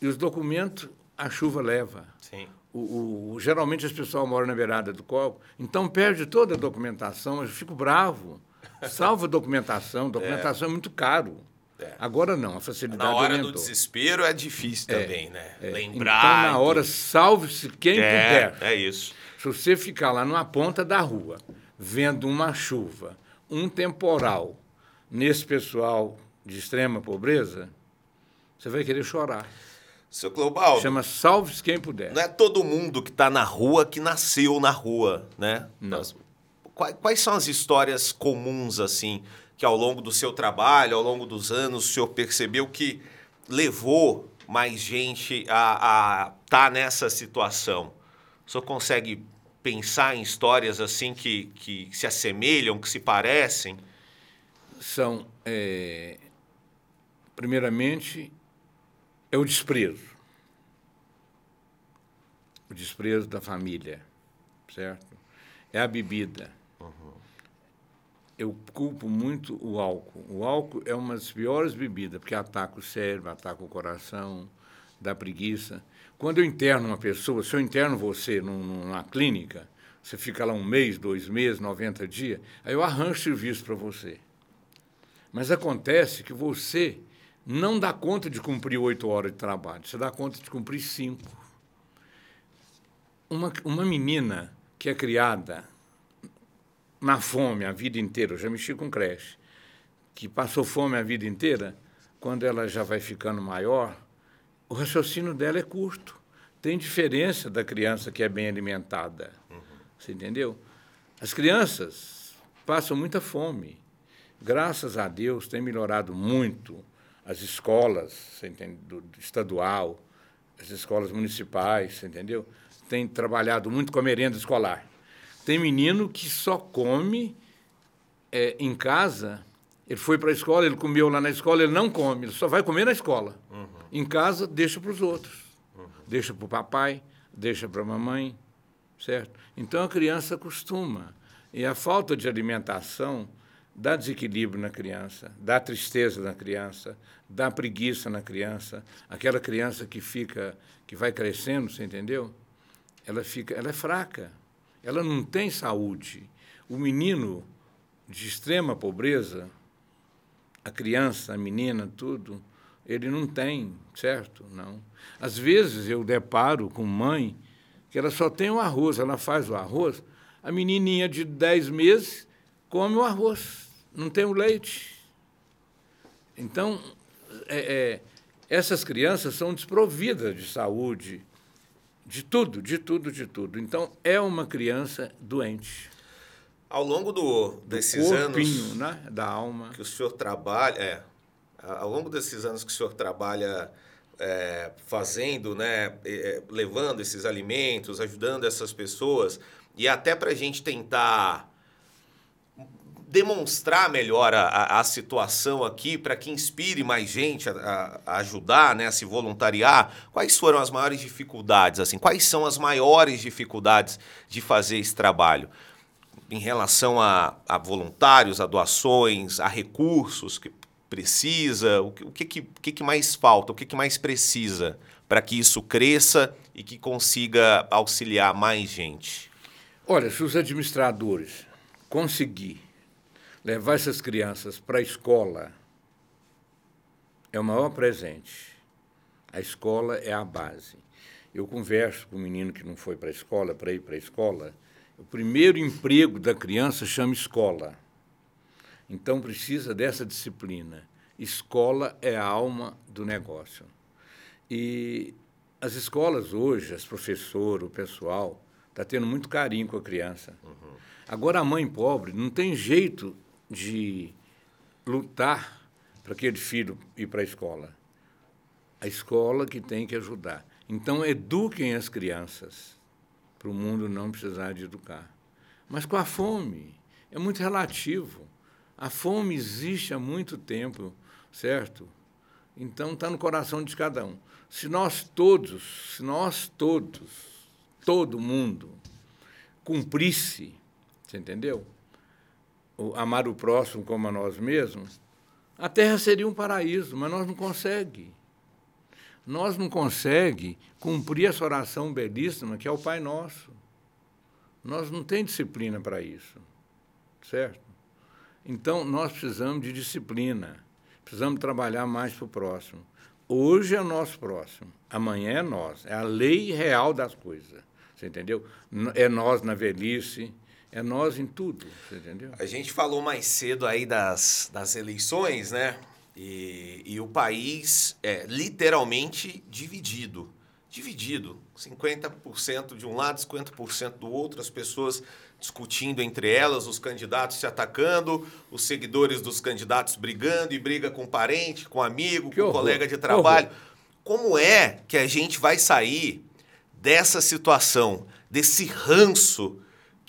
e os documentos a chuva leva. Sim. O, o, geralmente as pessoas moram na beirada do copo, então perde toda a documentação. Eu fico bravo. Salva a documentação. Documentação é, é muito caro. É. Agora não, a facilidade Na hora orientou. do desespero é difícil é, também, né? É. Lembrar. Então, na hora, salve-se quem é, puder. É isso. Se você ficar lá numa ponta da rua, vendo uma chuva, um temporal, nesse pessoal de extrema pobreza, você vai querer chorar. Seu Clobaldo. Chama Salve-se quem puder. Não é todo mundo que está na rua que nasceu na rua, né? Não. quais, quais são as histórias comuns, assim, que ao longo do seu trabalho, ao longo dos anos, o senhor percebeu que levou mais gente a estar tá nessa situação? O senhor consegue pensar em histórias assim que, que se assemelham, que se parecem? São, é, primeiramente, é o desprezo. O desprezo da família, certo? É a bebida. Eu culpo muito o álcool. O álcool é uma das piores bebidas, porque ataca o cérebro, ataca o coração, dá preguiça. Quando eu interno uma pessoa, se eu interno você numa clínica, você fica lá um mês, dois meses, 90 dias, aí eu arranjo serviço para você. Mas acontece que você não dá conta de cumprir oito horas de trabalho, você dá conta de cumprir cinco. Uma, uma menina que é criada na fome a vida inteira, eu já mexi com creche, que passou fome a vida inteira, quando ela já vai ficando maior, o raciocínio dela é curto. Tem diferença da criança que é bem alimentada. Uhum. Você entendeu? As crianças passam muita fome. Graças a Deus tem melhorado muito as escolas, você entende, do, estadual, as escolas municipais, você entendeu? Tem trabalhado muito com a merenda escolar. Tem menino que só come é, em casa. Ele foi para a escola, ele comeu lá na escola, ele não come, ele só vai comer na escola. Uhum. Em casa, deixa para os outros. Uhum. Deixa para o papai, deixa para a mamãe, certo? Então a criança acostuma. E a falta de alimentação dá desequilíbrio na criança, dá tristeza na criança, dá preguiça na criança. Aquela criança que fica, que vai crescendo, você entendeu? Ela fica, ela é fraca. Ela não tem saúde. O menino de extrema pobreza, a criança, a menina, tudo, ele não tem, certo? Não. Às vezes eu deparo com mãe que ela só tem o arroz, ela faz o arroz, a menininha de 10 meses come o arroz, não tem o leite. Então, é, é, essas crianças são desprovidas de saúde, de tudo, de tudo, de tudo. Então, é uma criança doente. Ao longo do, desses do corpinho, anos né? da alma. que o senhor trabalha, é, ao longo desses anos que o senhor trabalha é, fazendo, né, é, levando esses alimentos, ajudando essas pessoas, e até para a gente tentar demonstrar melhor a, a situação aqui para que inspire mais gente a, a, ajudar, né, a se voluntariar, quais foram as maiores dificuldades? assim? Quais são as maiores dificuldades de fazer esse trabalho? Em relação a, a voluntários, a doações, a recursos que precisa? O que, o que, que, que mais falta? O que, que mais precisa para que isso cresça e que consiga auxiliar mais gente? Olha, se os administradores conseguir levar essas crianças para a escola é o maior presente. A escola é a base. Eu converso com um menino que não foi para a escola, para ir para a escola. O primeiro emprego da criança chama escola. Então precisa dessa disciplina. Escola é a alma do negócio. E as escolas hoje, as professoras, o pessoal, está tendo muito carinho com a criança. Uhum. Agora, a mãe pobre não tem jeito de lutar para aquele filho ir para a escola. A escola que tem que ajudar. Então, eduquem as crianças para o mundo não precisar de educar. Mas com a fome, é muito relativo. A fome existe há muito tempo, certo? Então está no coração de cada um. Se nós todos, se nós todos, todo mundo, cumprisse, você entendeu? Amar o próximo como a nós mesmos, a Terra seria um paraíso, mas nós não conseguimos. Nós não conseguimos cumprir essa oração belíssima que é o Pai Nosso. Nós não temos disciplina para isso, certo? Então, nós precisamos de disciplina, precisamos trabalhar mais para o próximo. Hoje é o nosso próximo, amanhã é nós, é a lei real das coisas, você entendeu? É nós na velhice, é nós em tudo, você entendeu? A gente falou mais cedo aí das, das eleições, né? E, e o país é literalmente dividido dividido, 50% de um lado, 50% do outro, as pessoas discutindo entre elas, os candidatos se atacando, os seguidores dos candidatos brigando e briga com parente, com amigo, que com horror. colega de trabalho. Como é que a gente vai sair dessa situação, desse ranço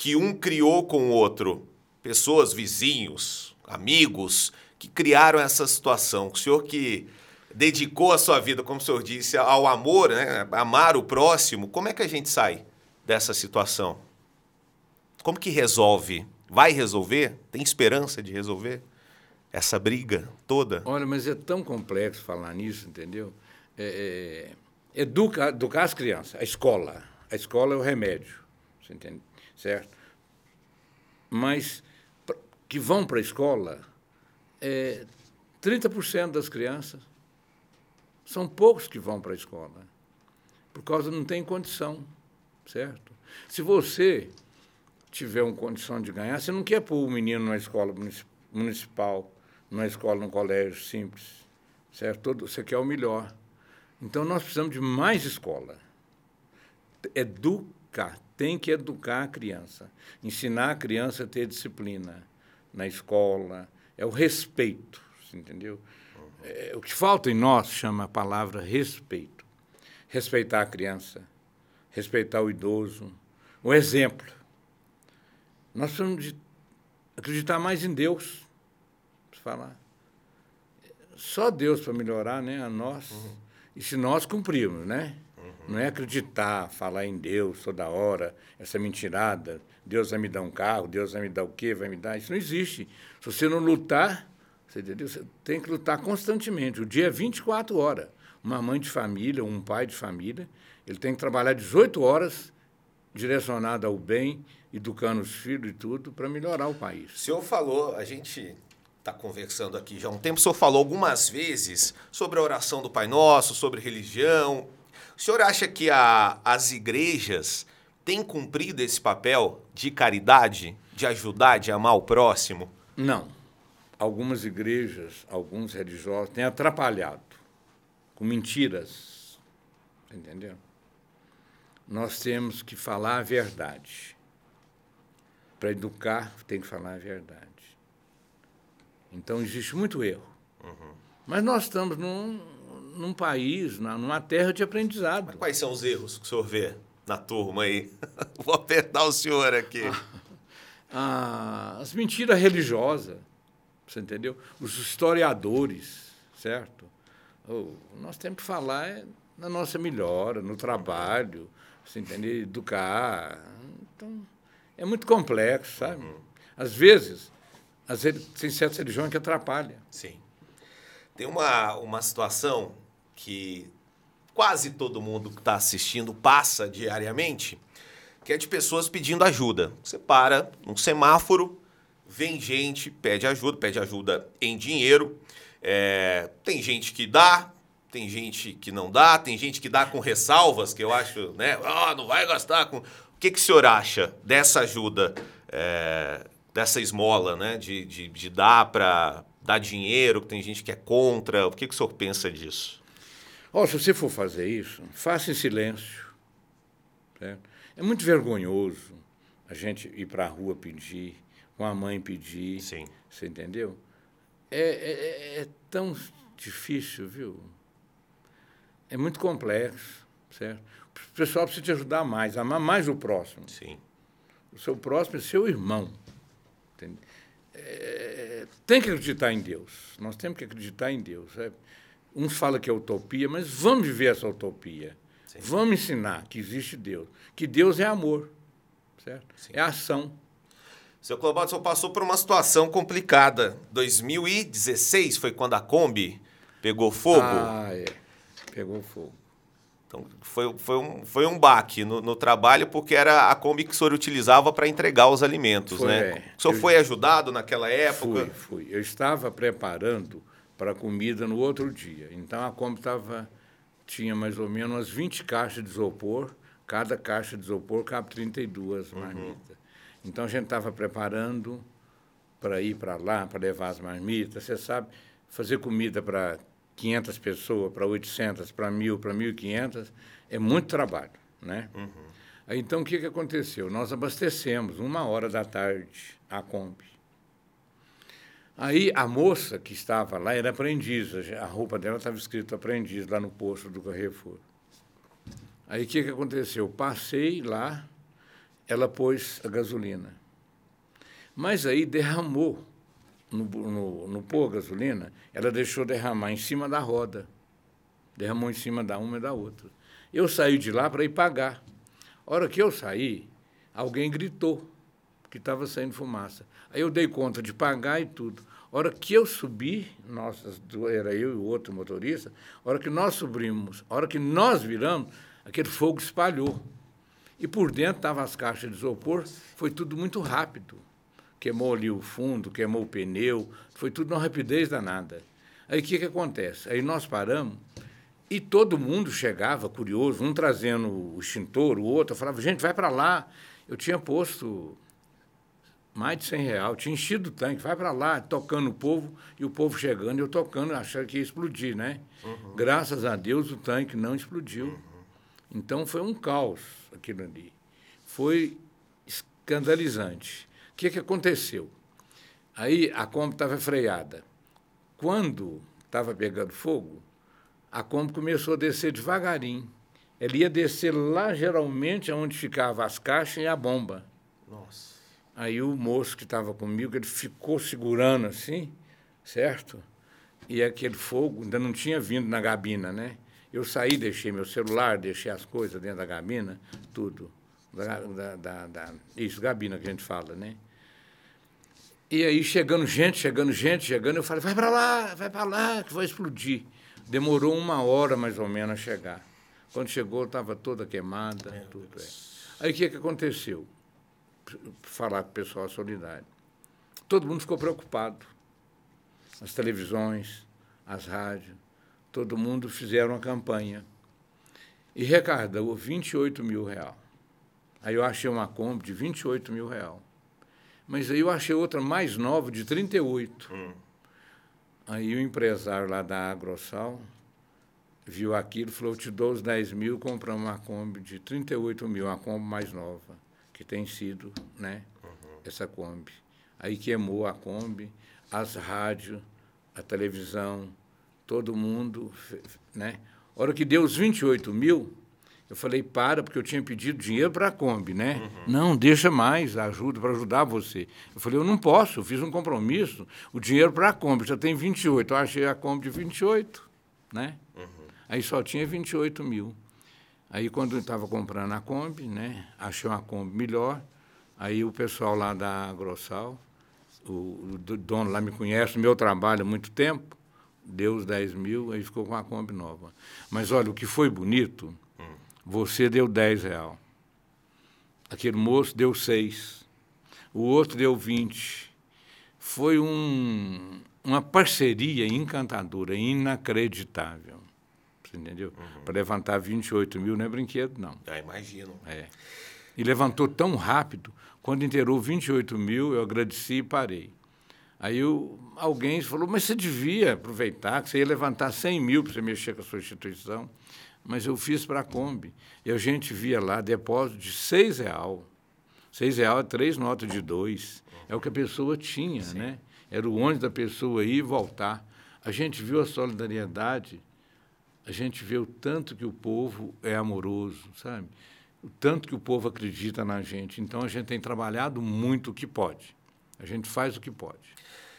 que um criou com o outro? Pessoas, vizinhos, amigos que criaram essa situação. O senhor que dedicou a sua vida, como o senhor disse, ao amor, né? amar o próximo, como é que a gente sai dessa situação? Como que resolve? Vai resolver? Tem esperança de resolver essa briga toda? Olha, mas é tão complexo falar nisso, entendeu? É, é, educa, educar as crianças, a escola. A escola é o remédio, você entende? Certo? Mas que vão para a escola, é, 30% das crianças são poucos que vão para a escola, por causa não tem condição, certo? Se você tiver uma condição de ganhar, você não quer pôr o menino numa escola municipal, numa escola, num colégio simples, certo? Todo, você quer o melhor. Então, nós precisamos de mais escola. Educar, tem que educar a criança, ensinar a criança a ter disciplina na escola, é o respeito, entendeu? É, o que falta em nós chama a palavra respeito. Respeitar a criança, respeitar o idoso, o exemplo. Nós precisamos de acreditar mais em Deus. Falar. Só Deus para melhorar né, a nós. Uhum. E se nós cumprirmos, né? Não é acreditar, falar em Deus toda hora, essa mentirada. Deus vai me dar um carro, Deus vai me dar o quê, vai me dar. Isso não existe. Se você não lutar, você, entendeu? Você tem que lutar constantemente. O dia é 24 horas. Uma mãe de família, um pai de família, ele tem que trabalhar 18 horas direcionado ao bem, educando os filhos e tudo, para melhorar o país. O senhor falou, a gente está conversando aqui já há um tempo, o senhor falou algumas vezes sobre a oração do Pai Nosso, sobre religião. O senhor acha que a, as igrejas têm cumprido esse papel de caridade, de ajudar, de amar o próximo? Não algumas igrejas, alguns religiosos têm atrapalhado com mentiras. Entendeu? Nós temos que falar a verdade. Para educar, tem que falar a verdade. Então, existe muito erro. Uhum. Mas nós estamos num, num país, numa terra de aprendizado. Mas quais são os erros que o senhor vê na turma aí? Vou apertar o senhor aqui. Ah, as mentiras religiosas você entendeu? Os historiadores, certo? Oh, nós temos que falar é na nossa melhora, no trabalho, você entendeu? Educar. Então, é muito complexo, sabe? Uhum. Às vezes, às vezes tem certas religiões que atrapalham. Sim. Tem uma, uma situação que quase todo mundo que está assistindo passa diariamente, que é de pessoas pedindo ajuda. Você para num semáforo, vem gente, pede ajuda, pede ajuda em dinheiro. É, tem gente que dá, tem gente que não dá, tem gente que dá com ressalvas, que eu acho, né? Ah, não vai gastar com. O que, que o senhor acha dessa ajuda, é, dessa esmola, né? De, de, de dar para dar dinheiro, que tem gente que é contra. O que, que o senhor pensa disso? Oh, se você for fazer isso, faça em silêncio. Certo? É muito vergonhoso a gente ir para a rua pedir, com a mãe pedir. Sim. Você entendeu? É, é, é tão difícil, viu? É muito complexo, certo? O pessoal precisa te ajudar mais, amar mais o próximo. Sim. O seu próximo é seu irmão. É, tem que acreditar em Deus. Nós temos que acreditar em Deus. É, uns falam que é utopia, mas vamos viver essa utopia. Sim. Vamos ensinar que existe Deus. Que Deus é amor. Certo? Sim. É ação. Seu Clobaldo, o senhor passou por uma situação complicada. 2016 foi quando a Kombi pegou fogo? Ah, é. Pegou fogo. Então, foi, foi, um, foi um baque no, no trabalho, porque era a Kombi que o senhor utilizava para entregar os alimentos, foi, né? É. O senhor eu, foi ajudado naquela época? Fui, fui. Eu estava preparando para a comida no outro dia. Então, a Kombi estava, tinha mais ou menos umas 20 caixas de isopor. Cada caixa de isopor cabe 32 uhum. marmitas. Então, a gente estava preparando para ir para lá, para levar as marmitas. Você sabe, fazer comida para 500 pessoas para 800, para 1.000, para 1.500, é muito trabalho, né? Uhum. Então, o que, que aconteceu? Nós abastecemos, uma hora da tarde, a Kombi. Aí, a moça que estava lá era aprendiz, a roupa dela estava escrito aprendiz lá no posto do Carrefour. Aí, o que, que aconteceu? Passei lá, ela pôs a gasolina. Mas aí derramou no, no, no pôr gasolina, ela deixou derramar em cima da roda. Derramou em cima da uma e da outra. Eu saí de lá para ir pagar. A hora que eu saí, alguém gritou que estava saindo fumaça. Aí eu dei conta de pagar e tudo. A hora que eu subi, nossa, era eu e o outro motorista, a hora que nós subimos, a hora que nós viramos, aquele fogo espalhou. E por dentro estavam as caixas de isopor, foi tudo muito rápido queimou ali o fundo, queimou o pneu, foi tudo numa rapidez danada. Aí o que, que acontece? Aí nós paramos e todo mundo chegava, curioso, um trazendo o extintor, o outro, eu falava, gente, vai para lá. Eu tinha posto mais de 100 reais, tinha enchido o tanque, vai para lá, tocando o povo, e o povo chegando, eu tocando, achando que ia explodir, né? Uhum. Graças a Deus o tanque não explodiu. Uhum. Então foi um caos aquilo ali. Foi escandalizante. O que, que aconteceu? Aí a Kombi estava freada. Quando estava pegando fogo, a Kombi começou a descer devagarinho. Ela ia descer lá, geralmente, onde ficavam as caixas e a bomba. Nossa. Aí o moço que estava comigo, ele ficou segurando assim, certo? E aquele fogo ainda não tinha vindo na gabina, né? Eu saí, deixei meu celular, deixei as coisas dentro da gabina, tudo da, da, da, da, isso, gabina que a gente fala, né? E aí chegando gente, chegando gente, chegando, eu falei, vai para lá, vai para lá, que vai explodir. Demorou uma hora mais ou menos a chegar. Quando chegou, estava toda queimada, tudo. É. Aí o que, que aconteceu? Falar com o pessoal solidário. Todo mundo ficou preocupado. As televisões, as rádios, todo mundo fizeram uma campanha. E recarregou 28 mil reais. Aí eu achei uma Kombi de 28 mil reais. Mas aí eu achei outra mais nova, de 38. Hum. Aí o empresário lá da Agrosal viu aquilo e falou, eu te dou os 10 mil, compramos uma Kombi de 38 mil, uma Kombi mais nova, que tem sido né, uhum. essa Kombi. Aí queimou a Kombi, as rádios, a televisão, todo mundo, né? A hora que deu os 28 mil, eu falei, para, porque eu tinha pedido dinheiro para a Kombi, né? Uhum. Não, deixa mais, ajuda, para ajudar você. Eu falei, eu não posso, eu fiz um compromisso, o dinheiro para a Kombi, já tem 28. Eu achei a Kombi de 28, né? Uhum. Aí só tinha 28 mil. Aí, quando eu estava comprando a Kombi, né? Achei uma Kombi melhor. Aí o pessoal lá da Grossal, o, o dono lá me conhece, meu trabalho há muito tempo, deu os 10 mil, aí ficou com a Kombi nova. Mas olha, o que foi bonito você deu 10 real. Aquele moço deu 6. O outro deu 20. Foi um, uma parceria encantadora, inacreditável. Entendeu? Uhum. Para levantar 28 mil não é brinquedo, não. Já imagino. É. E levantou tão rápido. Quando inteirou 28 mil, eu agradeci e parei. Aí eu, alguém falou, mas você devia aproveitar, que você ia levantar 100 mil para você mexer com a sua instituição. mas eu fiz para a Kombi. E a gente via lá depósito de seis real. Seis real é três notas de dois. É o que a pessoa tinha, Sim. né? Era o ônibus da pessoa ir e voltar. A gente viu a solidariedade, a gente vê o tanto que o povo é amoroso, sabe? O tanto que o povo acredita na gente. Então a gente tem trabalhado muito o que pode. A gente faz o que pode.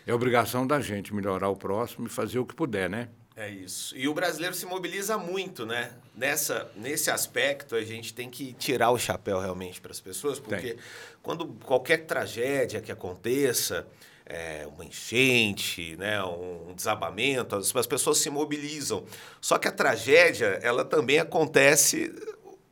É obrigação da gente melhorar o próximo e fazer o que puder, né? É isso. E o brasileiro se mobiliza muito, né? Nessa, nesse aspecto, a gente tem que tirar o chapéu realmente para as pessoas, porque tem. quando qualquer tragédia que aconteça, é, uma enchente, né, um desabamento, as, as pessoas se mobilizam. Só que a tragédia, ela também acontece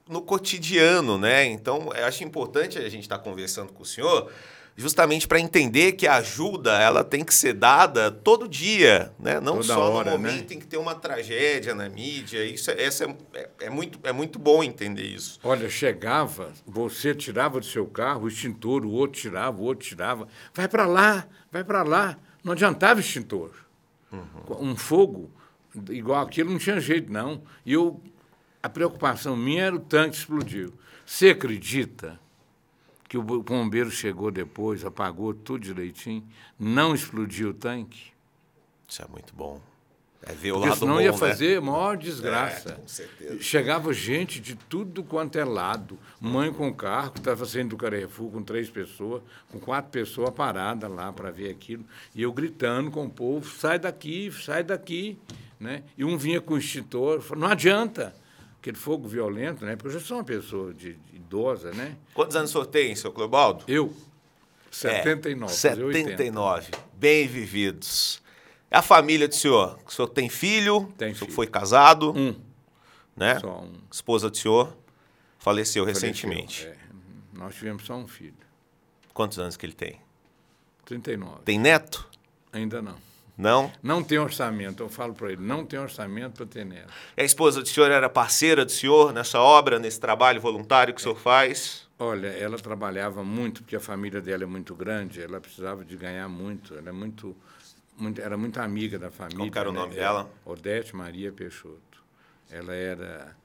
no cotidiano, né? Então, eu acho importante a gente estar tá conversando com o senhor justamente para entender que a ajuda ela tem que ser dada todo dia, né? Não Toda só hora, no né? momento né? em que tem uma tragédia na mídia. Isso, é, essa é, é, é, muito, é muito bom entender isso. Olha, chegava, você tirava do seu carro o extintor, o outro tirava, o outro tirava. Vai para lá, vai para lá. Não adiantava extintor. Uhum. Um fogo igual aquilo não tinha jeito, não. E eu, a preocupação minha era o tanque explodiu. Você acredita que o bombeiro chegou depois, apagou tudo direitinho, não explodiu o tanque. Isso é muito bom. É ver o Porque lado senão bom, ia né? fazer maior desgraça. É, com certeza. Chegava gente de tudo quanto é lado. Mãe com carro, que estava saindo do Carrefour com três pessoas, com quatro pessoas paradas lá para ver aquilo. E eu gritando com o povo, sai daqui, sai daqui. Né? E um vinha com o extintor, falou, não adianta aquele fogo violento, né? Porque eu já sou uma pessoa de, de idosa, né? Quantos anos o senhor tem, seu Clobaldo? Eu, 79. É, 79. Bem vividos. A família do senhor? O senhor tem filho? Tem o senhor filho. foi casado? Um. Né? Só um. Esposa do senhor faleceu, faleceu recentemente. É. Nós tivemos só um filho. Quantos anos que ele tem? 39. Tem neto? Ainda não. Não? Não tem orçamento. Eu falo para ele, não tem orçamento para ter neto. A esposa do senhor era parceira do senhor nessa obra, nesse trabalho voluntário que o senhor faz? Olha, ela trabalhava muito, porque a família dela é muito grande, ela precisava de ganhar muito, ela é muito, muito era muito amiga da família. Qual era o né? nome dela? Odete Maria Peixoto. Ela era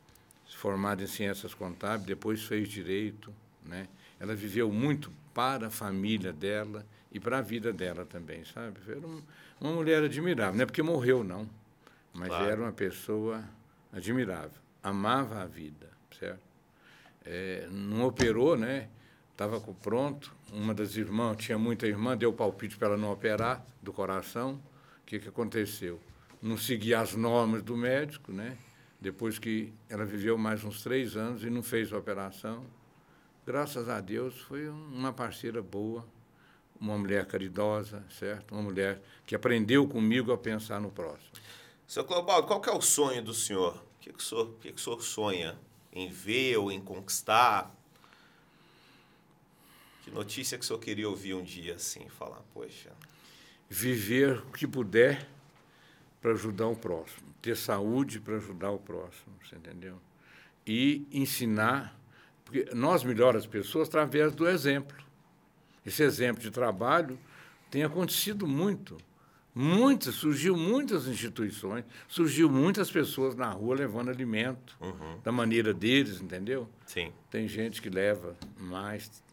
formada em ciências contábeis, depois fez direito, né? Ela viveu muito para a família dela e para a vida dela também, sabe? Era um, uma mulher admirável, não é porque morreu, não, mas claro. era uma pessoa admirável, amava a vida, certo? É, não operou, né? Estava pronto. Uma das irmãs, tinha muita irmã, deu palpite para ela não operar do coração. O que, que aconteceu? Não seguia as normas do médico, né? Depois que ela viveu mais uns três anos e não fez a operação. Graças a Deus, foi uma parceira boa, uma mulher caridosa, certo? Uma mulher que aprendeu comigo a pensar no próximo. Seu Clobaldo, qual que é o sonho do senhor? O que, que, o, senhor, o que, que o senhor sonha em ver ou em conquistar? Que notícia que o senhor queria ouvir um dia assim, falar, poxa... Viver o que puder para ajudar o próximo. Ter saúde para ajudar o próximo, você entendeu? E ensinar, porque nós melhoramos as pessoas através do exemplo esse exemplo de trabalho tem acontecido muito. Muitas, surgiu muitas instituições, surgiu muitas pessoas na rua levando alimento uhum. da maneira deles, entendeu? Sim. Tem gente que leva mais.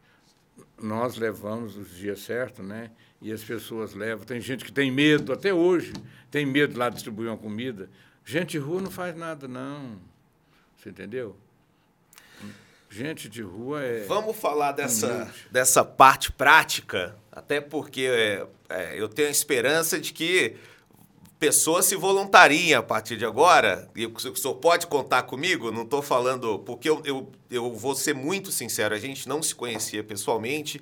Nós levamos os dias certos, né? E as pessoas levam. Tem gente que tem medo, até hoje, tem medo de lá distribuir uma comida. Gente rua não faz nada, não. Você entendeu? Gente de rua é. Vamos falar dessa, dessa parte prática, até porque é, é, eu tenho a esperança de que pessoas se voluntariem a partir de agora. E o senhor pode contar comigo? Não estou falando. Porque eu, eu, eu vou ser muito sincero, a gente não se conhecia pessoalmente.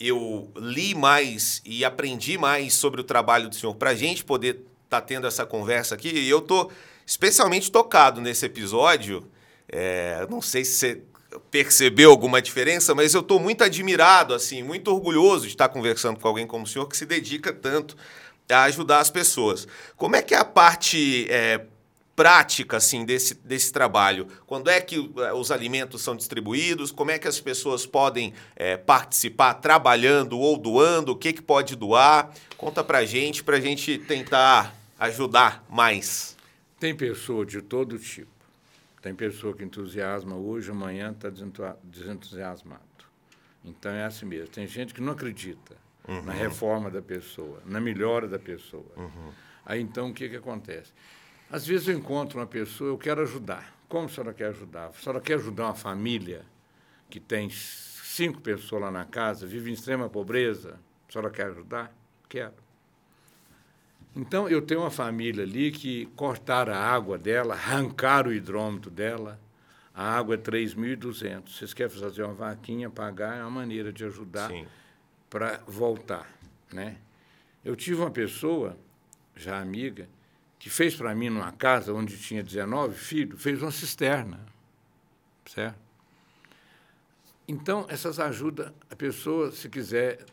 Eu li mais e aprendi mais sobre o trabalho do senhor para a gente poder estar tá tendo essa conversa aqui. E eu estou especialmente tocado nesse episódio. É, não sei se você percebeu alguma diferença, mas eu estou muito admirado, assim, muito orgulhoso de estar conversando com alguém como o senhor que se dedica tanto a ajudar as pessoas. Como é que é a parte é, prática assim desse, desse trabalho? Quando é que é, os alimentos são distribuídos? Como é que as pessoas podem é, participar trabalhando ou doando? O que, que pode doar? Conta para gente, para a gente tentar ajudar mais. Tem pessoa de todo tipo Tem pessoa que entusiasma hoje, amanhã está desentusiasmado. Então é assim mesmo. Tem gente que não acredita uhum. na reforma da pessoa, na melhora da pessoa. Uhum. Aí então o que, que acontece? Às vezes eu encontro uma pessoa, eu quero ajudar. Como a senhora quer ajudar? A senhora quer ajudar uma família que tem cinco pessoas lá na casa, vive em extrema pobreza? A senhora quer ajudar? Quero. Então, eu tenho uma família ali que cortaram a água dela, arrancaram o hidrômetro dela. A água é 3.200. Vocês querem fazer uma vaquinha, pagar, é uma maneira de ajudar para voltar. Né? Eu tive uma pessoa, já amiga, que fez para mim numa casa onde tinha 19 filhos, fez uma cisterna. Certo? Então, essas ajudas, a pessoa, se quiser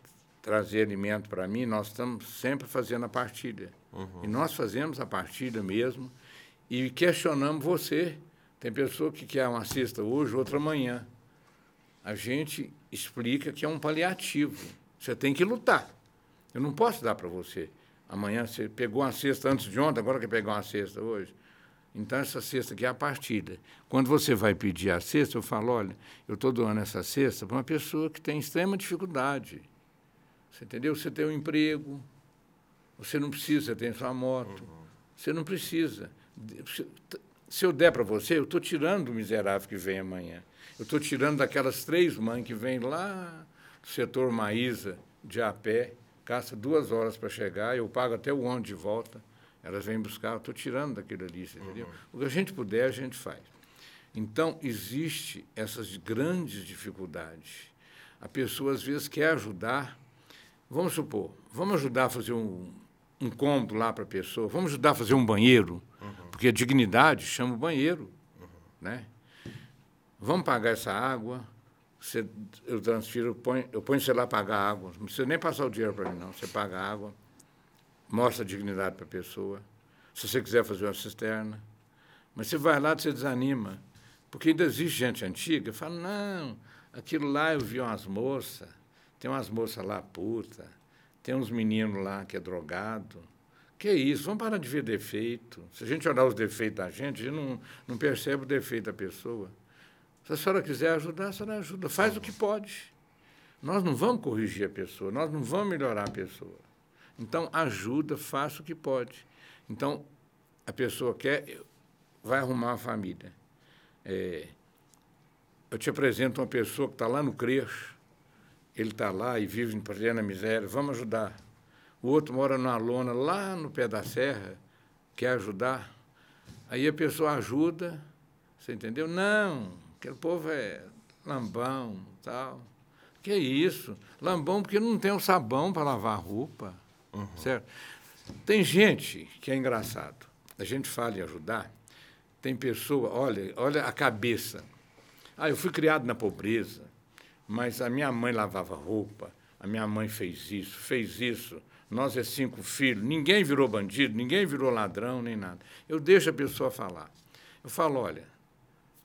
trazer alimento para mim, nós estamos sempre fazendo a partilha. Uhum. E nós fazemos a partilha mesmo e questionamos você. Tem pessoa que quer uma cesta hoje, outra amanhã. A gente explica que é um paliativo. Você tem que lutar. Eu não posso dar para você. Amanhã você pegou uma cesta antes de ontem, agora quer pegar uma cesta hoje. Então, essa cesta aqui é a partida. Quando você vai pedir a cesta, eu falo: olha, eu estou doando essa cesta para uma pessoa que tem extrema dificuldade você entendeu? Você tem um emprego, você não precisa, tem sua moto, uhum. você não precisa. Se eu der para você, eu estou tirando o miserável que vem amanhã. Eu estou tirando daquelas três mães que vêm lá do setor Maísa, de a pé, caça duas horas para chegar, eu pago até o ônibus de volta, elas vêm buscar, eu estou tirando daquilo ali, entendeu? Uhum. O que a gente puder, a gente faz. Então, existe essas grandes dificuldades. A pessoa, às vezes, quer ajudar, Vamos supor, vamos ajudar a fazer um, um cômodo lá para a pessoa, vamos ajudar a fazer um banheiro, uhum. porque a dignidade chama o banheiro. Uhum. Né? Vamos pagar essa água, você, eu transfiro, eu ponho, eu ponho você lá pagar a água, não precisa nem passar o dinheiro para mim, não. Você paga a água, mostra a dignidade para a pessoa. Se você quiser fazer uma cisterna. Mas você vai lá e você desanima. Porque ainda existe gente antiga fala, não, aquilo lá eu vi umas moças tem umas moças lá puta, tem uns meninos lá que é drogado. Que é isso? Vamos parar de ver defeito. Se a gente olhar os defeitos da gente, a gente não, não percebe o defeito da pessoa. Se a senhora quiser ajudar, a senhora ajuda. Faz o que pode. Nós não vamos corrigir a pessoa, nós não vamos melhorar a pessoa. Então, ajuda, faça o que pode. Então, a pessoa quer, vai arrumar uma família. É, eu te apresento uma pessoa que está lá no creche, ele está lá e vive em plena miséria, vamos ajudar. O outro mora numa lona lá no pé da serra, quer ajudar. Aí a pessoa ajuda, você entendeu? Não, aquele povo é lambão, tal. Que é isso? Lambão porque não tem o um sabão para lavar a roupa, uhum. certo? Tem gente que é engraçado. A gente fala em ajudar, tem pessoa, olha, olha a cabeça. Ah, eu fui criado na pobreza. Mas a minha mãe lavava roupa, a minha mãe fez isso, fez isso. Nós é cinco filhos, ninguém virou bandido, ninguém virou ladrão, nem nada. Eu deixo a pessoa falar. Eu falo, olha,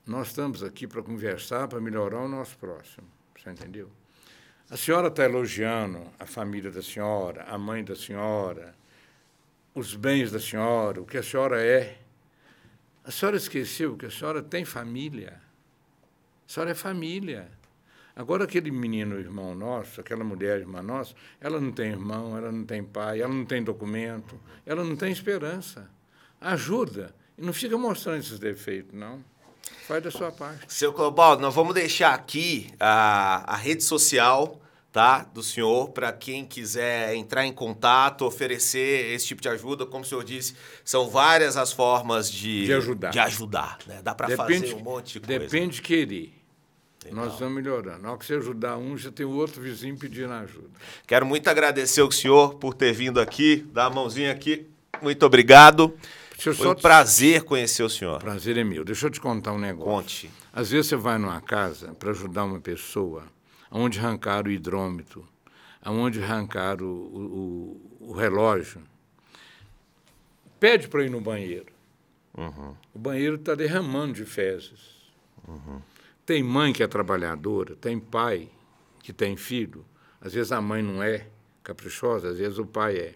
nós estamos aqui para conversar, para melhorar o nosso próximo. Você entendeu? A senhora está elogiando a família da senhora, a mãe da senhora, os bens da senhora, o que a senhora é. A senhora esqueceu que a senhora tem família. A senhora é família. Agora, aquele menino, irmão nosso, aquela mulher, irmã nossa, ela não tem irmão, ela não tem pai, ela não tem documento, ela não tem esperança. Ajuda. E não fica mostrando esses defeitos, não. Faz da sua parte. Seu Clobaldo, nós vamos deixar aqui a, a rede social tá, do senhor para quem quiser entrar em contato, oferecer esse tipo de ajuda. Como o senhor disse, são várias as formas de, de ajudar. De ajudar né? Dá para fazer um monte de coisa. Depende de querer. Legal. Nós estamos melhorando. Na hora que você ajudar um, já tem o outro vizinho pedindo ajuda. Quero muito agradecer ao senhor por ter vindo aqui, dar a mãozinha aqui. Muito obrigado. Foi um te... prazer conhecer o senhor. Prazer é meu. Deixa eu te contar um negócio. Conte. Às vezes você vai numa casa para ajudar uma pessoa, onde arrancaram o hidrômetro, onde arrancaram o, o, o relógio. Pede para ir no banheiro. Uhum. O banheiro está derramando de fezes. Uhum. Tem mãe que é trabalhadora, tem pai que tem filho. Às vezes a mãe não é caprichosa, às vezes o pai é.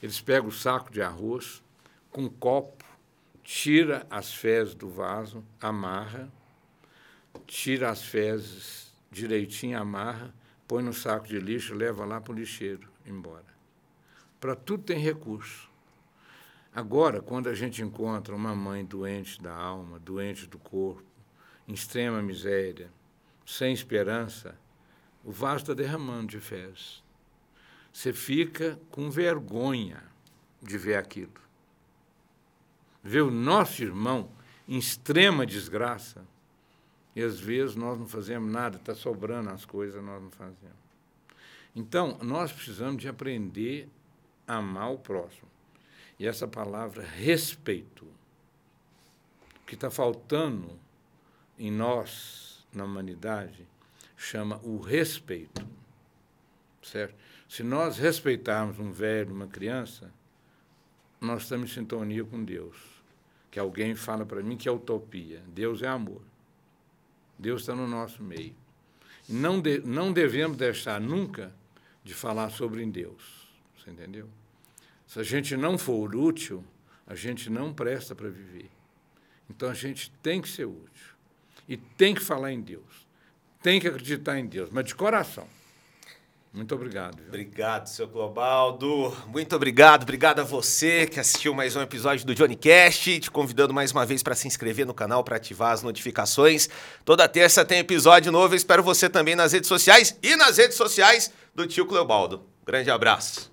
Eles pegam o saco de arroz com um copo, tira as fezes do vaso, amarra, tira as fezes direitinho, amarra, põe no saco de lixo, leva lá para o lixeiro, embora. Para tudo tem recurso. Agora, quando a gente encontra uma mãe doente da alma, doente do corpo, em extrema miséria, sem esperança, o vaso está derramando de fezes. Você fica com vergonha de ver aquilo. Ver o nosso irmão em extrema desgraça, e às vezes nós não fazemos nada, está sobrando as coisas, nós não fazemos. Então, nós precisamos de aprender a amar o próximo. E essa palavra respeito, que está faltando em nós, na humanidade, chama o respeito. Certo? Se nós respeitarmos um velho, uma criança, nós estamos em sintonia com Deus. Que alguém fala para mim que é utopia. Deus é amor. Deus está no nosso meio. Não, de, não devemos deixar nunca de falar sobre Deus. Você entendeu? Se a gente não for útil, a gente não presta para viver. Então a gente tem que ser útil. E tem que falar em Deus. Tem que acreditar em Deus, mas de coração. Muito obrigado. Obrigado, seu Globaldo. Muito obrigado. Obrigado a você que assistiu mais um episódio do Johnny Cast. Te convidando mais uma vez para se inscrever no canal, para ativar as notificações. Toda terça tem episódio novo. Eu espero você também nas redes sociais e nas redes sociais do tio Cleobaldo. Grande abraço.